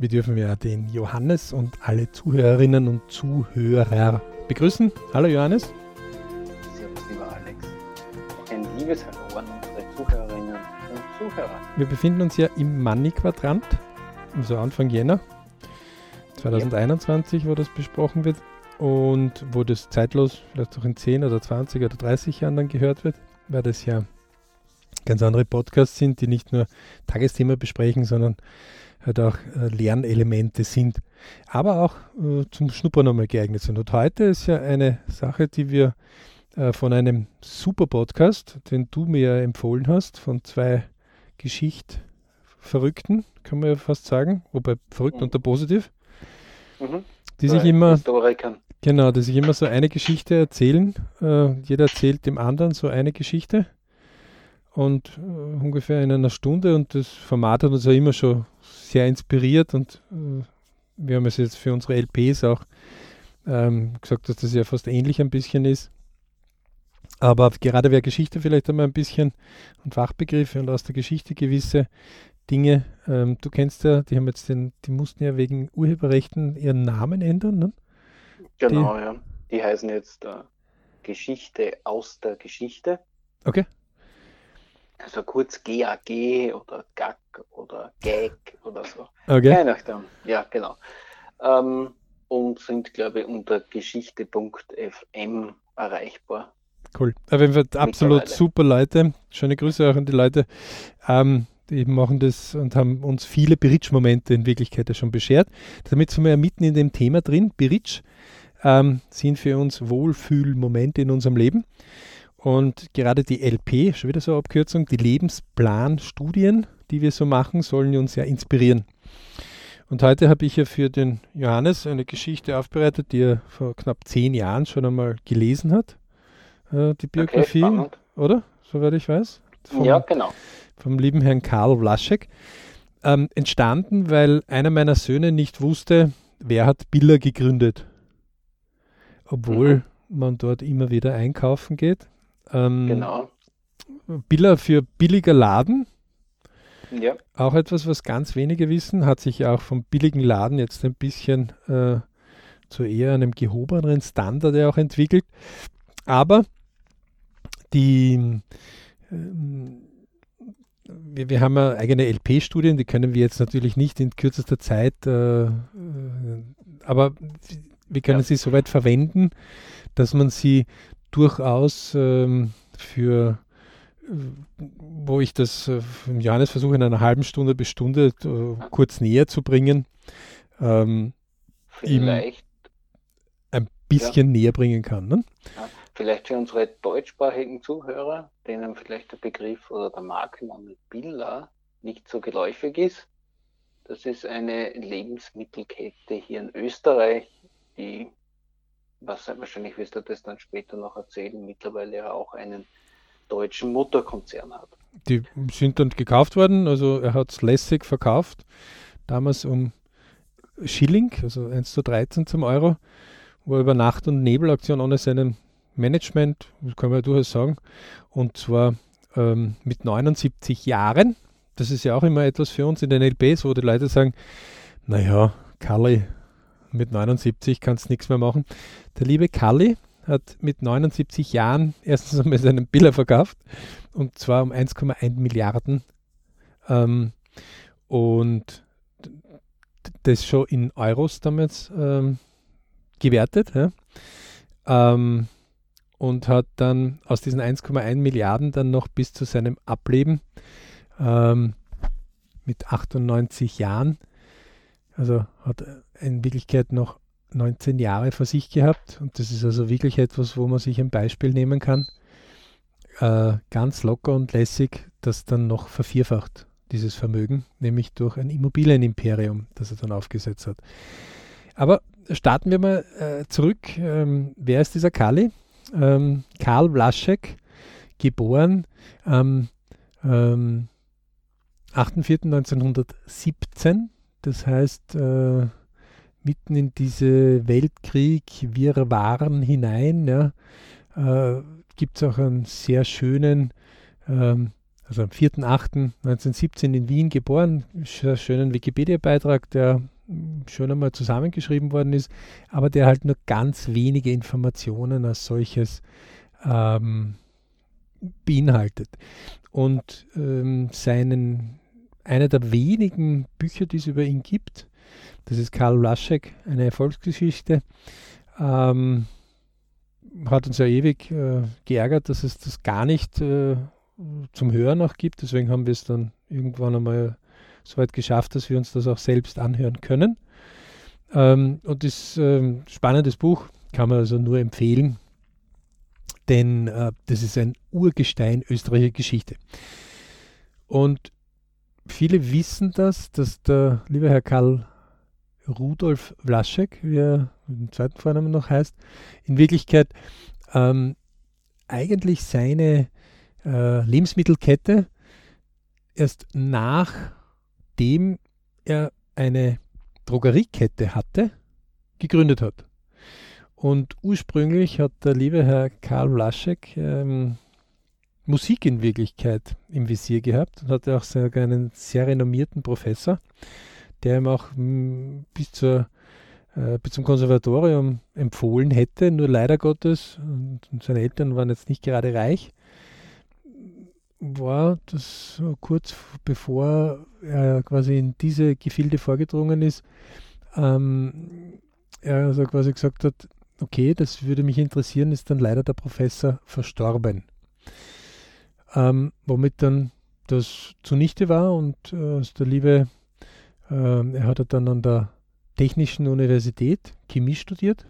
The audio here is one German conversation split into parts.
Wir dürfen ja den Johannes und alle Zuhörerinnen und Zuhörer begrüßen. Hallo Johannes. Servus, lieber Alex. Ein liebes Hallo an unsere Zuhörerinnen und Zuhörer. Wir befinden uns ja im Money-Quadrant, also Anfang Jänner 2021, wo das besprochen wird und wo das zeitlos vielleicht auch in 10 oder 20 oder 30 Jahren dann gehört wird, weil das ja ganz andere Podcasts sind, die nicht nur Tagesthema besprechen, sondern halt auch äh, Lernelemente sind, aber auch äh, zum Schnuppern nochmal geeignet sind. Und heute ist ja eine Sache, die wir äh, von einem super Podcast, den du mir empfohlen hast, von zwei Geschichtverrückten, kann man ja fast sagen, wobei verrückt mhm. unter positiv, mhm. die sich immer Historikern. Genau, die sich immer so eine Geschichte erzählen. Äh, jeder erzählt dem anderen so eine Geschichte und äh, ungefähr in einer Stunde und das Format hat uns ja immer schon sehr inspiriert und äh, wir haben es jetzt für unsere LPs auch ähm, gesagt, dass das ja fast ähnlich ein bisschen ist. Aber gerade wer Geschichte vielleicht einmal ein bisschen und Fachbegriffe und aus der Geschichte gewisse Dinge, ähm, du kennst ja, die haben jetzt den, die mussten ja wegen Urheberrechten ihren Namen ändern, ne? Genau, die, ja. Die heißen jetzt äh, Geschichte aus der Geschichte. Okay also kurz GAG oder GAG oder GAG oder so. Okay. Je nachdem. Ja, genau. Ähm, und sind, glaube ich, unter geschichte.fm erreichbar. Cool. Auf jeden Fall absolut super Leute. Schöne Grüße auch an die Leute. Ähm, die machen das und haben uns viele Bridge-Momente in Wirklichkeit schon beschert. Damit sind wir ja mitten in dem Thema drin. Bridge ähm, sind für uns Wohlfühlmomente in unserem Leben. Und gerade die LP, schon wieder so eine Abkürzung, die Lebensplanstudien, die wir so machen, sollen uns ja inspirieren. Und heute habe ich ja für den Johannes eine Geschichte aufbereitet, die er vor knapp zehn Jahren schon einmal gelesen hat. Äh, die Biografie, okay, oder? Soweit ich weiß. Vom, ja, genau. Vom lieben Herrn Karl Vlaschek. Ähm, entstanden, weil einer meiner Söhne nicht wusste, wer hat Biller gegründet. Obwohl mhm. man dort immer wieder einkaufen geht. Ähm, genau. Biller für billiger Laden. Ja. Auch etwas, was ganz wenige wissen, hat sich ja auch vom billigen Laden jetzt ein bisschen äh, zu eher einem gehobeneren Standard ja auch entwickelt. Aber die, ähm, wir, wir, haben ja eigene LP-Studien, die können wir jetzt natürlich nicht in kürzester Zeit, äh, äh aber wir können ja. sie soweit verwenden, dass man sie durchaus ähm, für wo ich das äh, Johannes versuche in einer halben Stunde bis Stunde äh, kurz näher zu bringen, ähm, vielleicht ein bisschen ja. näher bringen kann. Ne? Ja, vielleicht für unsere deutschsprachigen Zuhörer, denen vielleicht der Begriff oder der Markenname Billa nicht so geläufig ist. Das ist eine Lebensmittelkette hier in Österreich, die was wahrscheinlich wirst du das dann später noch erzählen, mittlerweile ja auch einen deutschen Mutterkonzern hat. Die sind dann gekauft worden, also er hat es lässig verkauft, damals um Schilling, also 1 zu 13 zum Euro, wo er über Nacht- und Nebelaktion ohne seinem Management, das kann man ja durchaus sagen, und zwar ähm, mit 79 Jahren. Das ist ja auch immer etwas für uns in den LPs, wo die Leute sagen, naja, Karli, mit 79 kannst du nichts mehr machen. Der liebe Kalli hat mit 79 Jahren erstens einmal seinen Biller verkauft und zwar um 1,1 Milliarden. Ähm, und das schon in Euros damals ähm, gewertet. Ja? Ähm, und hat dann aus diesen 1,1 Milliarden dann noch bis zu seinem Ableben ähm, mit 98 Jahren also hat in Wirklichkeit noch 19 Jahre vor sich gehabt und das ist also wirklich etwas, wo man sich ein Beispiel nehmen kann. Äh, ganz locker und lässig, das dann noch vervierfacht, dieses Vermögen, nämlich durch ein Immobilienimperium, das er dann aufgesetzt hat. Aber starten wir mal äh, zurück. Ähm, wer ist dieser Kali? Ähm, Karl Vlaschek, geboren am ähm, 8.4.1917 das heißt, äh, mitten in diese Weltkrieg, wir waren hinein, ja, äh, gibt es auch einen sehr schönen ähm, also am 4.8.1917 in Wien geboren. Schönen Wikipedia-Beitrag, der schon einmal zusammengeschrieben worden ist, aber der halt nur ganz wenige Informationen als solches ähm, beinhaltet. Und ähm, seinen, einer der wenigen Bücher, die es über ihn gibt, das ist Karl Laschek, eine Erfolgsgeschichte, ähm, hat uns ja ewig äh, geärgert, dass es das gar nicht äh, zum Hören auch gibt. Deswegen haben wir es dann irgendwann einmal so weit geschafft, dass wir uns das auch selbst anhören können. Ähm, und das ähm, spannendes Buch kann man also nur empfehlen, denn äh, das ist ein Urgestein österreichischer Geschichte. Und viele wissen das, dass der liebe Herr Karl Rudolf Vlaschek, wie er im zweiten Vornamen noch heißt, in Wirklichkeit ähm, eigentlich seine äh, Lebensmittelkette erst nachdem er eine Drogeriekette hatte, gegründet hat. Und ursprünglich hat der liebe Herr Karl Vlaschek ähm, Musik in Wirklichkeit im Visier gehabt und hatte auch sogar einen sehr renommierten Professor, der ihm auch hm, bis, zur, äh, bis zum Konservatorium empfohlen hätte. Nur leider Gottes, und, und seine Eltern waren jetzt nicht gerade reich, war das kurz bevor er quasi in diese Gefilde vorgedrungen ist, ähm, er also quasi gesagt hat, okay, das würde mich interessieren, ist dann leider der Professor verstorben. Ähm, womit dann das zunichte war und äh, der liebe, äh, er hat dann an der Technischen Universität Chemie studiert.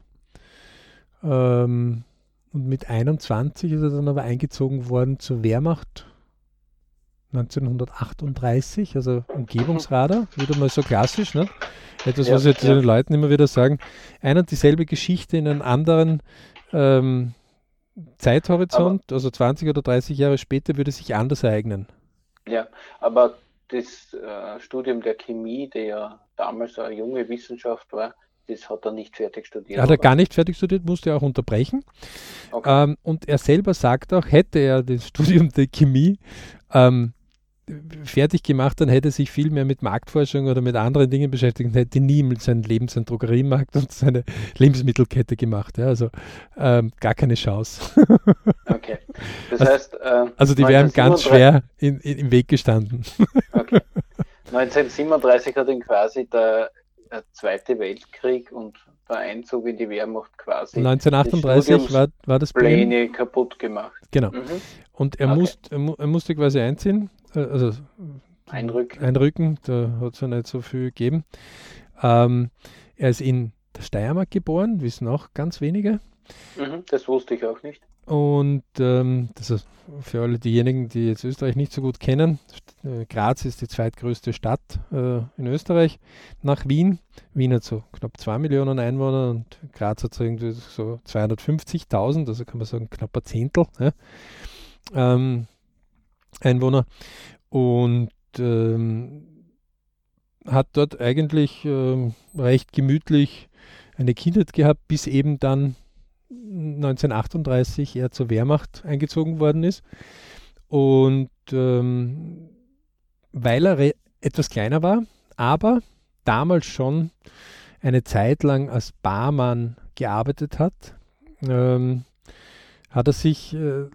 Ähm, und mit 21 ist er dann aber eingezogen worden zur Wehrmacht 1938, also Umgebungsradar, wieder mal so klassisch, ne? Etwas, ja, was jetzt ja. den Leuten immer wieder sagen, ein und dieselbe Geschichte in einem anderen ähm, Zeithorizont, aber, also 20 oder 30 Jahre später, würde sich anders ereignen. Ja, aber das äh, Studium der Chemie, der ja damals eine junge Wissenschaft war, das hat er nicht fertig studiert. Hat er gar nicht fertig studiert, musste er auch unterbrechen. Okay. Ähm, und er selber sagt auch, hätte er das Studium der Chemie ähm, fertig gemacht, dann hätte er sich viel mehr mit Marktforschung oder mit anderen Dingen beschäftigt und hätte nie mit seinem Leben seinen Drogeriemarkt und seine Lebensmittelkette gemacht. Ja, also ähm, gar keine Chance. okay. Das also, heißt, äh, also die wären ganz schwer in, in, im Weg gestanden. okay. 1937 hat ihn quasi der, der Zweite Weltkrieg und der Einzug in die Wehrmacht quasi 1938 war, war das Pläne kaputt gemacht. Genau. Mhm. Und er, okay. muss, er, musste quasi einziehen also einrücken. einrücken, da hat es ja nicht so viel gegeben. Ähm, er ist in der Steiermark geboren, wissen auch ganz wenige. Mhm, das wusste ich auch nicht. Und ähm, das ist für alle diejenigen, die jetzt Österreich nicht so gut kennen, äh, Graz ist die zweitgrößte Stadt äh, in Österreich nach Wien. Wien hat so knapp 2 Millionen Einwohner und Graz hat so irgendwie so 250.000, also kann man sagen knapp ein Zehntel. Ja. Ähm, Einwohner und ähm, hat dort eigentlich ähm, recht gemütlich eine Kindheit gehabt, bis eben dann 1938 er zur Wehrmacht eingezogen worden ist. Und ähm, weil er etwas kleiner war, aber damals schon eine Zeit lang als Barmann gearbeitet hat, ähm, hat er sich äh,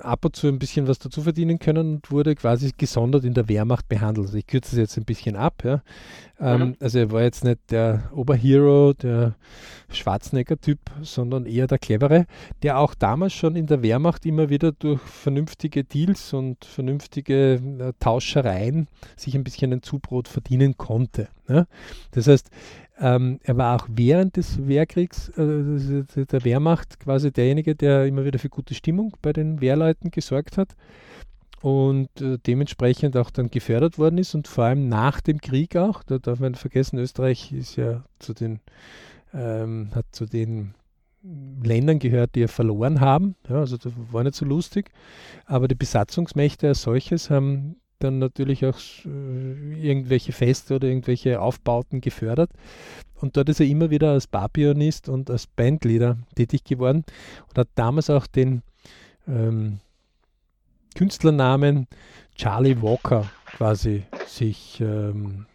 ab und zu ein bisschen was dazu verdienen können und wurde quasi gesondert in der Wehrmacht behandelt. Also ich kürze es jetzt ein bisschen ab. Ja. Ähm, mhm. Also er war jetzt nicht der Oberhero, der Schwarzenegger-Typ, sondern eher der Clevere, der auch damals schon in der Wehrmacht immer wieder durch vernünftige Deals und vernünftige äh, Tauschereien sich ein bisschen ein Zubrot verdienen konnte. Ja. Das heißt, ähm, er war auch während des Wehrkriegs äh, der Wehrmacht quasi derjenige, der immer wieder für gute Stimmung bei den Wehrleuten gesorgt hat und äh, dementsprechend auch dann gefördert worden ist und vor allem nach dem Krieg auch, da darf man vergessen, Österreich ist ja zu den, ähm, hat zu den Ländern gehört, die ja verloren haben, ja, also das war nicht so lustig, aber die Besatzungsmächte als solches haben dann natürlich auch äh, irgendwelche Feste oder irgendwelche Aufbauten gefördert. Und dort ist er immer wieder als Barpianist und als Bandleader tätig geworden und hat damals auch den ähm, Künstlernamen Charlie Walker quasi sich ähm,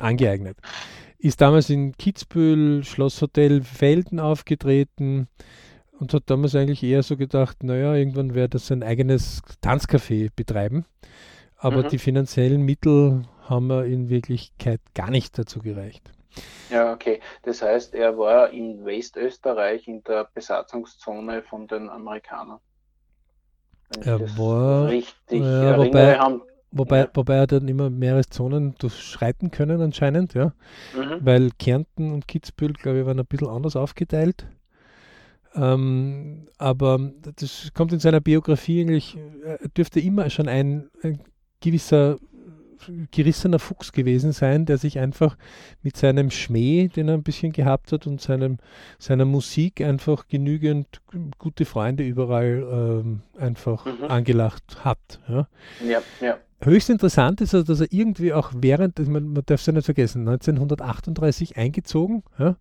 angeeignet. Ist damals in Kitzbühel, Schlosshotel Felden aufgetreten und hat damals eigentlich eher so gedacht, naja, irgendwann werde das ein eigenes Tanzcafé betreiben. Aber mhm. die finanziellen Mittel haben wir in Wirklichkeit gar nicht dazu gereicht. Ja, okay. Das heißt, er war in Westösterreich in der Besatzungszone von den Amerikanern. er war richtig ja, wobei, haben, wobei, ja. wobei er dann immer mehrere Zonen durchschreiten können anscheinend, ja. Mhm. Weil Kärnten und Kitzbühel, glaube ich, waren ein bisschen anders aufgeteilt. Ähm, aber das kommt in seiner Biografie eigentlich, er dürfte immer schon ein, ein gewisser gerissener Fuchs gewesen sein, der sich einfach mit seinem Schmäh, den er ein bisschen gehabt hat, und seinem, seiner Musik einfach genügend gute Freunde überall ähm, einfach mhm. angelacht hat. Ja. ja, ja. Höchst interessant ist, also, dass er irgendwie auch während, man, man darf es ja nicht vergessen, 1938 eingezogen, ja,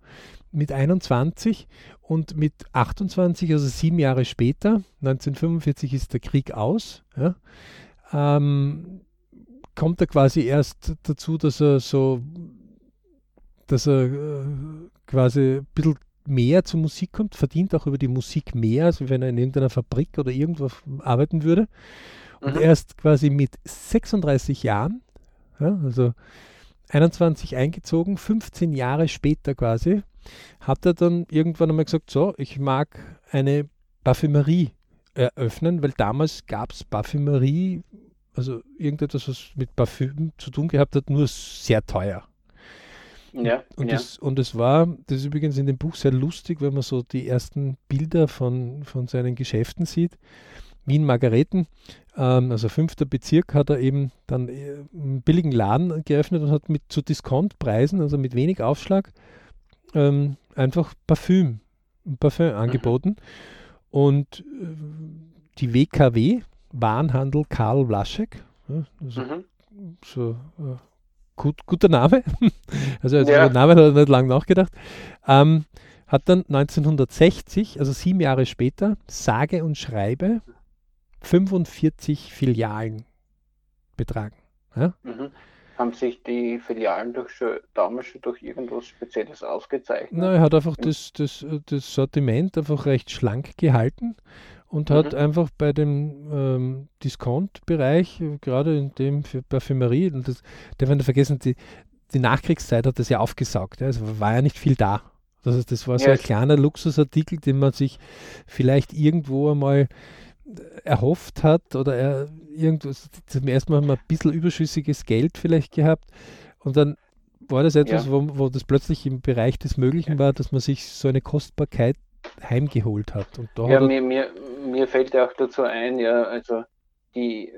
mit 21 und mit 28, also sieben Jahre später, 1945 ist der Krieg aus, ja, ähm, kommt er quasi erst dazu, dass er so, dass er äh, quasi ein bisschen mehr zur Musik kommt, verdient auch über die Musik mehr, als wenn er in irgendeiner Fabrik oder irgendwo arbeiten würde. Und mhm. erst quasi mit 36 Jahren, ja, also 21 eingezogen, 15 Jahre später quasi, hat er dann irgendwann einmal gesagt, so, ich mag eine Parfümerie eröffnen, weil damals gab es Parfümerie also irgendetwas, was mit Parfüm zu tun gehabt hat, nur sehr teuer. Ja, und, ja. Das, und es war, das ist übrigens in dem Buch sehr lustig, wenn man so die ersten Bilder von, von seinen Geschäften sieht. Wien Margareten, ähm, also fünfter Bezirk, hat er eben dann äh, einen billigen Laden geöffnet und hat mit zu Discountpreisen, also mit wenig Aufschlag, ähm, einfach Parfüm, Parfüm mhm. angeboten. Und äh, die WKW, Warenhandel Karl Vlaschek. Ja, also mhm. So äh, gut, guter Name. also, also ja. Name hat er nicht lange nachgedacht. Ähm, hat dann 1960, also sieben Jahre später, sage und schreibe 45 Filialen betragen. Ja? Mhm. Haben sich die Filialen durch damals schon durch irgendwas Spezielles ausgezeichnet? Na, er hat einfach das, das, das Sortiment einfach recht schlank gehalten und mhm. hat einfach bei dem ähm, Discount-Bereich, gerade in dem für Parfümerie, und das darf man nicht vergessen, die, die Nachkriegszeit hat das ja aufgesaugt. Ja, also war ja nicht viel da. Das, heißt, das war so ja. ein kleiner Luxusartikel, den man sich vielleicht irgendwo einmal erhofft hat oder er irgendwas, zum ersten Mal haben wir ein bisschen überschüssiges Geld vielleicht gehabt und dann war das etwas, ja. wo, wo das plötzlich im Bereich des Möglichen war, dass man sich so eine Kostbarkeit heimgeholt hat. Und da ja, hat mir, mir, mir fällt ja auch dazu ein, ja, also die,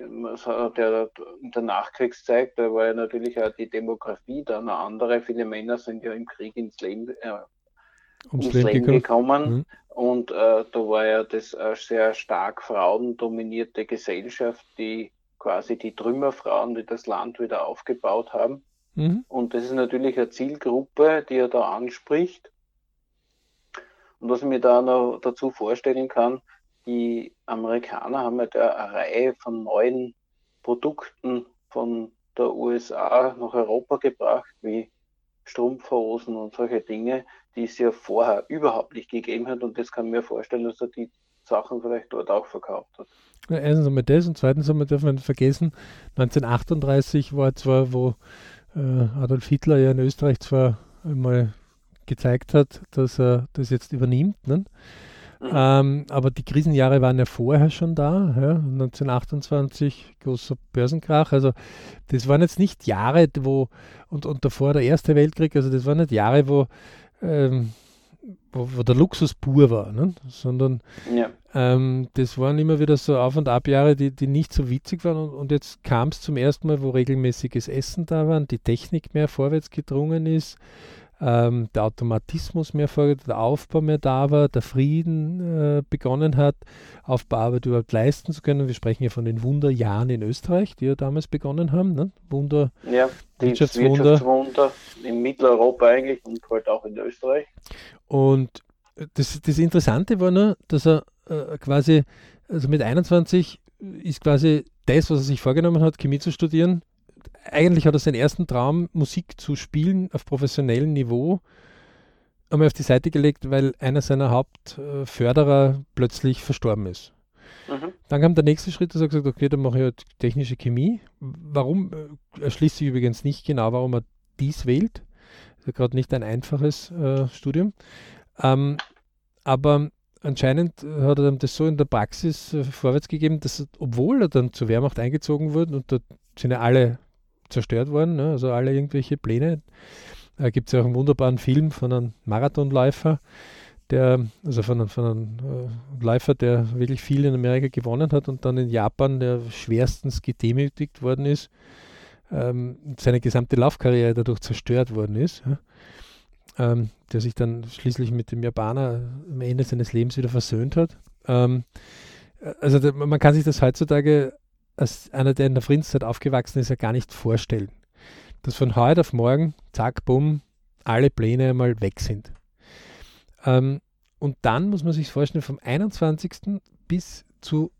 der, der Nachkriegszeit, da war ja natürlich auch die Demografie dann eine andere. Viele Männer sind ja im Krieg ins Leben, äh, ums, ins Leben gekommen. Mhm. Und äh, da war ja das eine sehr stark frauendominierte Gesellschaft, die quasi die Trümmerfrauen, die das Land wieder aufgebaut haben. Mhm. Und das ist natürlich eine Zielgruppe, die er da anspricht. Und was ich mir da noch dazu vorstellen kann, die Amerikaner haben ja da eine Reihe von neuen Produkten von der USA nach Europa gebracht, wie Strumpfhosen und solche Dinge, die es ja vorher überhaupt nicht gegeben hat. Und das kann mir vorstellen, dass er die Sachen vielleicht dort auch verkauft hat. Ja, erstens einmal das und zweitens einmal darf man nicht vergessen, 1938 war zwar, wo äh, Adolf Hitler ja in Österreich zwar einmal gezeigt hat, dass er das jetzt übernimmt. Ne? Mhm. Ähm, aber die Krisenjahre waren ja vorher schon da. Ja? 1928 großer Börsenkrach. Also das waren jetzt nicht Jahre, wo, und, und davor der Erste Weltkrieg, also das waren nicht Jahre, wo, ähm, wo, wo, der Luxus pur war, ne? sondern ja. ähm, das waren immer wieder so Auf- und Ab-Jahre, die, die nicht so witzig waren. Und, und jetzt kam es zum ersten Mal, wo regelmäßiges Essen da war, die Technik mehr vorwärts gedrungen ist ähm, der Automatismus mehr vorgeht, der Aufbau mehr da war, der Frieden äh, begonnen hat, Aufbauarbeit überhaupt leisten zu können. Wir sprechen ja von den Wunderjahren in Österreich, die ja damals begonnen haben. Ne? Wunder, ja, die Wirtschaftswunder. Wirtschaftswunder in Mitteleuropa eigentlich und halt auch in Österreich. Und das, das Interessante war nur, dass er äh, quasi also mit 21 ist quasi das, was er sich vorgenommen hat, Chemie zu studieren. Eigentlich hat er seinen ersten Traum, Musik zu spielen auf professionellem Niveau, einmal auf die Seite gelegt, weil einer seiner Hauptförderer plötzlich verstorben ist. Mhm. Dann kam der nächste Schritt, dass er gesagt hat, okay, dann mache ich halt technische Chemie. Warum, äh, erschließt sich übrigens nicht genau, warum er dies wählt. Das ist gerade nicht ein einfaches äh, Studium. Ähm, aber anscheinend hat er dann das so in der Praxis äh, vorwärts gegeben, dass obwohl er dann zur Wehrmacht eingezogen wurde und da sind ja alle zerstört worden, ne, also alle irgendwelche Pläne, äh, gibt es ja auch einen wunderbaren Film von einem Marathonläufer, der, also von, von einem äh, Läufer, der wirklich viel in Amerika gewonnen hat und dann in Japan, der schwerstens gedemütigt worden ist, ähm, seine gesamte Laufkarriere dadurch zerstört worden ist. Ja ähm, der sich dann schließlich mit dem Japaner am Ende seines Lebens wieder versöhnt hat. Ähm, also da, man kann sich das heutzutage als einer, der in der Friedenszeit aufgewachsen ist, ja gar nicht vorstellen. Dass von heute auf morgen, zack, bumm, alle Pläne einmal weg sind. Ähm, und dann muss man sich vorstellen, vom 21. bis zu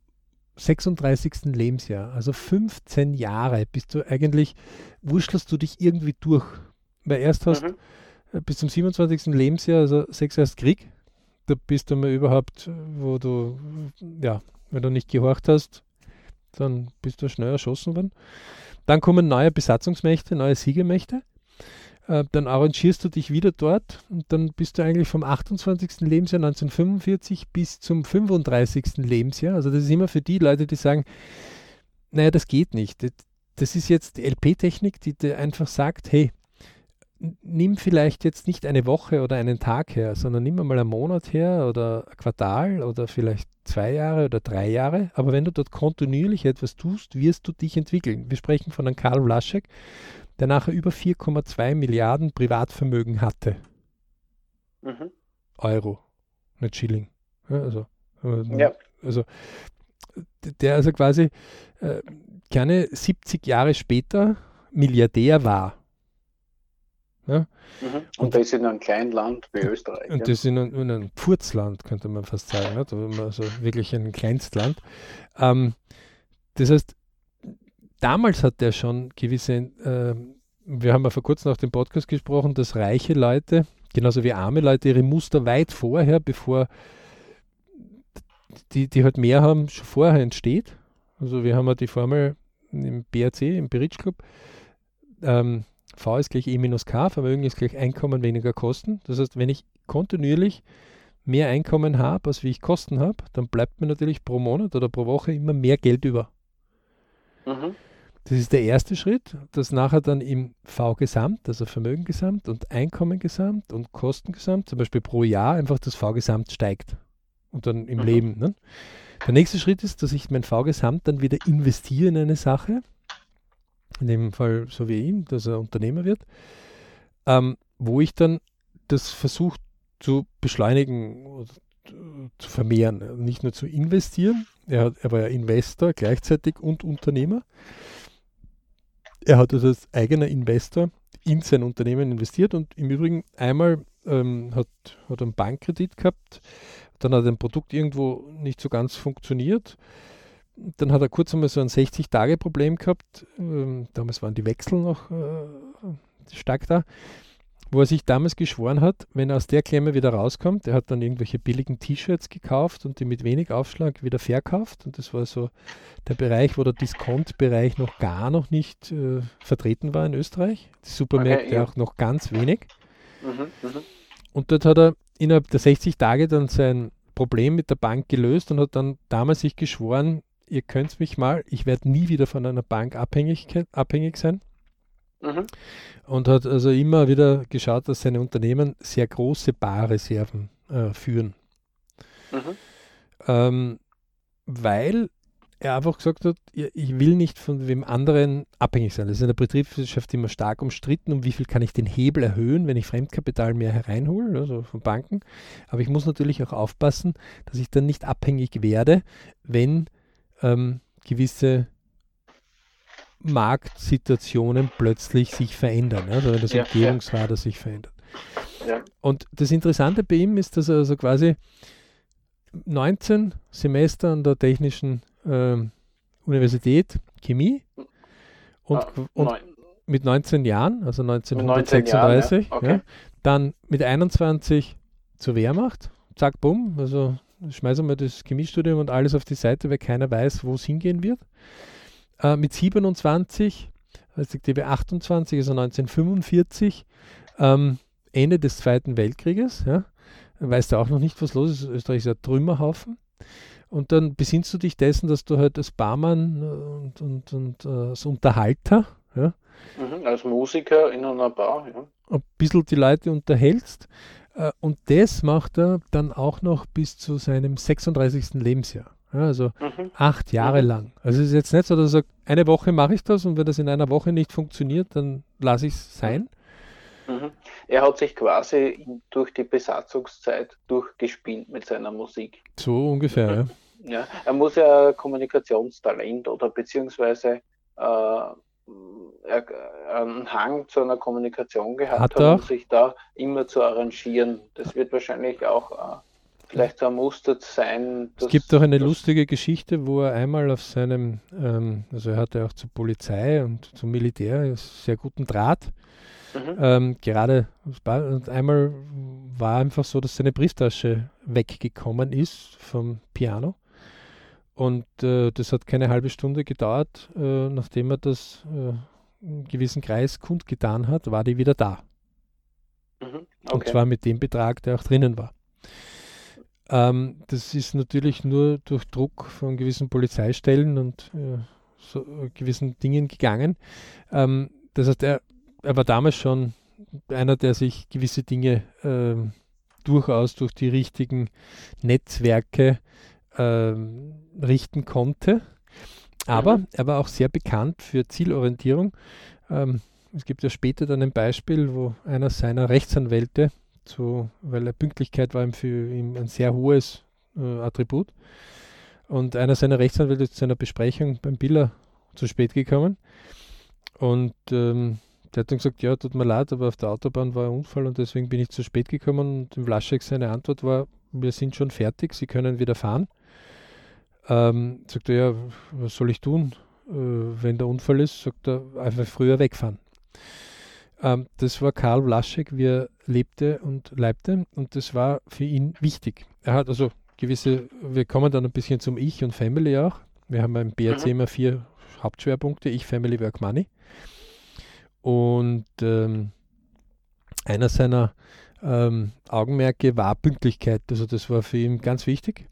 36. Lebensjahr, also 15 Jahre, bist du eigentlich, wurschtelst du dich irgendwie durch. Weil erst hast, mhm äh, bis zum 27. Lebensjahr, also sechs Jahre Krieg. Da bist du mal überhaupt, wo du, ja, wenn du nicht gehorcht hast, dann bist du schnell erschossen worden. Dann kommen neue Besatzungsmächte, neue Siegermächte. Äh, dann arrangierst du dich wieder dort und dann bist du eigentlich vom 28. Lebensjahr 1945 bis zum 35. Lebensjahr. Also das ist immer für die Leute, die sagen, naja, das geht nicht. Das ist jetzt die LP-Technik, die dir einfach sagt, hey, nimm vielleicht jetzt nicht eine Woche oder einen Tag her, sondern nimm mal einen Monat her oder ein Quartal oder vielleicht zwei Jahre oder drei Jahre. Aber wenn du dort kontinuierlich etwas tust, wirst du dich entwickeln. Wir sprechen von einem Karl Vlaschek, der nachher über 4,2 Milliarden Privatvermögen hatte. Mhm. Euro, nicht Schilling. Ja, also, ja. also der also quasi äh, gerne 70 Jahre später Milliardär war. Ja? Mhm. Und, und, das in einem kleinen Land wie Österreich. Und ja? das in einem, in einem Pfurzland, könnte man fast sagen. Da also wirklich ein Kleinstland. Ähm, das heißt, damals hat der schon gewisse, äh, wir haben ja vor kurzem nach dem Podcast gesprochen, dass reiche Leute, genauso wie arme Leute, ihre Muster weit vorher, bevor die, die halt mehr haben, schon vorher entsteht. Also wir haben ja die Formel im BRC, im Beritsch Club, ähm, V ist gleich E minus K, Vermögen ist gleich Einkommen weniger Kosten. Das heißt, wenn ich kontinuierlich mehr Einkommen habe, als wie ich Kosten habe, dann bleibt mir natürlich pro Monat oder pro Woche immer mehr Geld über. Mhm. Das ist der erste Schritt, dass nachher dann im V-Gesamt, also Vermögen gesamt und Einkommen gesamt und Kosten gesamt, zum Beispiel pro Jahr einfach das V-Gesamt steigt. Und dann im mhm. Leben. Ne? Der nächste Schritt ist, dass ich mein V-Gesamt dann wieder investiere in eine Sache in dem Fall so wie ihn, dass er Unternehmer wird, ähm, wo ich dann das versuche zu beschleunigen oder zu vermehren, nicht nur zu investieren. Er, hat, er war ja Investor gleichzeitig und Unternehmer. Er hat also als eigener Investor in sein Unternehmen investiert und im Übrigen einmal ähm, hat, hat einen Bankkredit gehabt, dann hat ein Produkt irgendwo nicht so ganz funktioniert dann hat er kurz einmal so ein 60-Tage-Problem gehabt. Ähm, damals waren die Wechsel noch äh, stark da, wo er sich damals geschworen hat, wenn er aus der Klemme wieder rauskommt, er hat dann irgendwelche billigen T-Shirts gekauft und die mit wenig Aufschlag wieder verkauft. Und das war so der Bereich, wo der Discount-Bereich noch gar noch nicht äh, vertreten war in Österreich. Die Supermärkte okay, ja. auch noch ganz wenig. Mhm, mh. Und dort hat er innerhalb der 60 Tage dann sein Problem mit der Bank gelöst und hat dann damals sich geschworen, ihr könnt mich mal, ich werde nie wieder von einer Bank abhängig, abhängig sein. Mhm. Und hat also immer wieder geschaut, dass seine Unternehmen sehr große Barreserven äh, führen. Mhm. Ähm, weil er einfach gesagt hat, ich will nicht von wem anderen abhängig sein. Das ist in der Betriebswirtschaft immer stark umstritten, um wie viel kann ich den Hebel erhöhen, wenn ich Fremdkapital mehr hereinhole, also von Banken. Aber ich muss natürlich auch aufpassen, dass ich dann nicht abhängig werde, wenn ähm, gewisse Marktsituationen plötzlich sich verändern, also wenn das ja, Umgebungsradar ja. sich verändert. Ja. Und das Interessante bei ihm ist, dass er also quasi 19 Semester an der technischen ähm, Universität Chemie und, Ah, und mit 19 Jahren, also 19 1936, Jahren, ja. Okay. dann mit 21 zur Wehrmacht, zack, bumm, also schmeißen wir das Chemiestudium und alles auf die Seite, weil keiner weiß, wo es hingehen wird. Äh, mit 27, respektive 28, also 1945, ähm, Ende des Zweiten Weltkrieges, ja, weißt du auch noch nicht, was los ist, Österreich ist ein Trümmerhaufen. Und dann besinnst du dich dessen, dass du halt als Barmann äh, und, und, und äh, als Unterhalter ja, Mhm, als Musiker in einer Bar, ja. ein bisschen die Leute unterhältst. Äh, Und das macht er dann auch noch bis zu seinem 36. Lebensjahr. Ja, also Mhm. acht Jahre Mhm. lang. Also es ist jetzt nicht so, dass er sagt, eine Woche mache ich das und wenn das in einer Woche nicht funktioniert, dann lasse ich es sein. Mhm. Er hat sich quasi durch die Besatzungszeit durchgespielt mit seiner Musik. So ungefähr. Ja. Ja, er muss ja Kommunikationstalent oder beziehungsweise äh, einen Hang zu einer Kommunikation gehabt Hat haben, um sich da immer zu arrangieren. Das wird wahrscheinlich auch äh, vielleicht so ein Muster sein. Es gibt auch eine lustige Geschichte, wo er einmal auf seinem, ähm, also er hatte auch zur Polizei und zum Militär sehr guten Draht. Mhm. Ähm, gerade und einmal war einfach so, dass seine Brieftasche weggekommen ist vom Piano. Und äh, das hat keine halbe Stunde gedauert, äh, nachdem er das äh, im gewissen Kreis kundgetan hat, war die wieder da. Mhm. Und Okay. zwar mit dem Betrag, der auch drinnen war. Ähm, das ist natürlich nur durch Druck von gewissen Polizeistellen und äh, so, äh, gewissen Dingen gegangen. Ähm, das heißt, er, er war damals schon einer, der sich gewisse Dinge ähm, durchaus durch die richtigen Netzwerke ähm, richten konnte. Aber Mhm. er war auch sehr bekannt für Zielorientierung. Ähm, es gibt ja später dann ein Beispiel, wo einer seiner Rechtsanwälte, zu, weil er Pünktlichkeit war ihm für ihn ein sehr hohes äh, Attribut, und einer seiner Rechtsanwälte ist zu einer Besprechung beim Biller zu spät gekommen. Und ähm, der hat dann gesagt, ja, tut mir leid, aber auf der Autobahn war ein Unfall und deswegen bin ich zu spät gekommen. Und im Vlaschek seine Antwort war, wir sind schon fertig, Sie können wieder fahren. Ähm, sagt er, ja, was soll ich tun, äh, wenn der Unfall ist? Sagt er, einfach früher wegfahren. Ähm, das war Karl Vlaschek, wie er lebte und leibte und das war für ihn wichtig. Er hat also gewisse, wir kommen dann ein bisschen zum Ich und Family auch. Wir haben beim BRC Mhm. immer vier Hauptschwerpunkte, Ich, Family, Work, Money. Und ähm, einer seiner ähm, Augenmerke war Pünktlichkeit. Also das war für ihn ganz wichtig.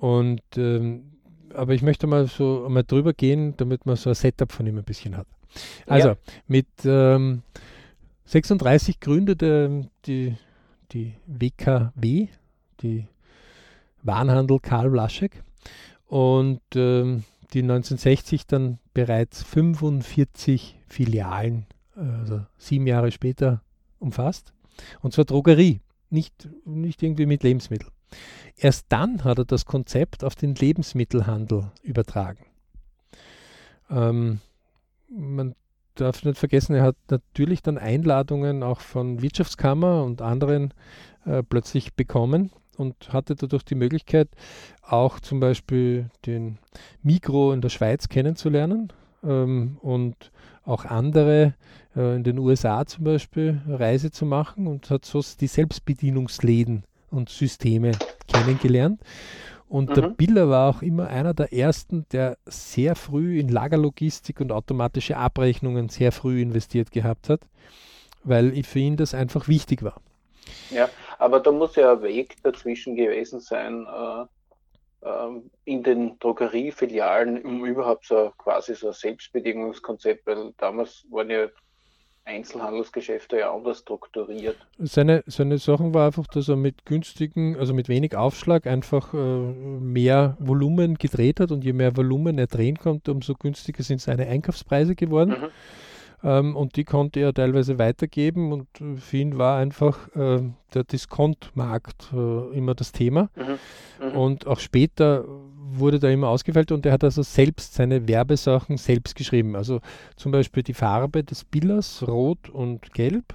Und ähm, aber ich möchte mal so mal drüber gehen, damit man so ein Setup von ihm ein bisschen hat. Also Ja. mit ähm, 36 gründete die, die WKW, die Warenhandel Karl Vlaschek und ähm, die 1960 dann bereits 45 Filialen, also sieben Jahre später umfasst. Und zwar Drogerie, nicht, nicht irgendwie mit Lebensmitteln. Erst dann hat er das Konzept auf den Lebensmittelhandel übertragen. Ähm, man darf nicht vergessen, er hat natürlich dann Einladungen auch von Wirtschaftskammer und anderen äh, plötzlich bekommen und hatte dadurch die Möglichkeit, auch zum Beispiel den Migro in der Schweiz kennenzulernen ähm, und auch andere äh, in den USA zum Beispiel Reise zu machen und hat so die Selbstbedienungsläden und Systeme kennengelernt. Und der Mhm. Biller war auch immer einer der ersten, der sehr früh in Lagerlogistik und automatische Abrechnungen sehr früh investiert gehabt hat, weil für ihn das einfach wichtig war. Ja, aber da muss ja ein Weg dazwischen gewesen sein, äh, ähm, in den Drogeriefilialen, um überhaupt so quasi so ein Selbstbedienungskonzept, weil damals waren ja Einzelhandelsgeschäfte ja anders strukturiert. Seine, seine Sachen war einfach, dass er mit günstigen, also mit wenig Aufschlag einfach äh, mehr Volumen gedreht hat und je mehr Volumen er drehen konnte, umso günstiger sind seine Einkaufspreise geworden. Mhm. Ähm, und die konnte er teilweise weitergeben und für ihn war einfach äh, der Diskontmarkt äh, immer das Thema. Mhm. Mhm. Und auch später wurde da immer ausgefeilt und er hat also selbst seine Werbesachen selbst geschrieben. Also zum Beispiel die Farbe des Billers, Rot und Gelb,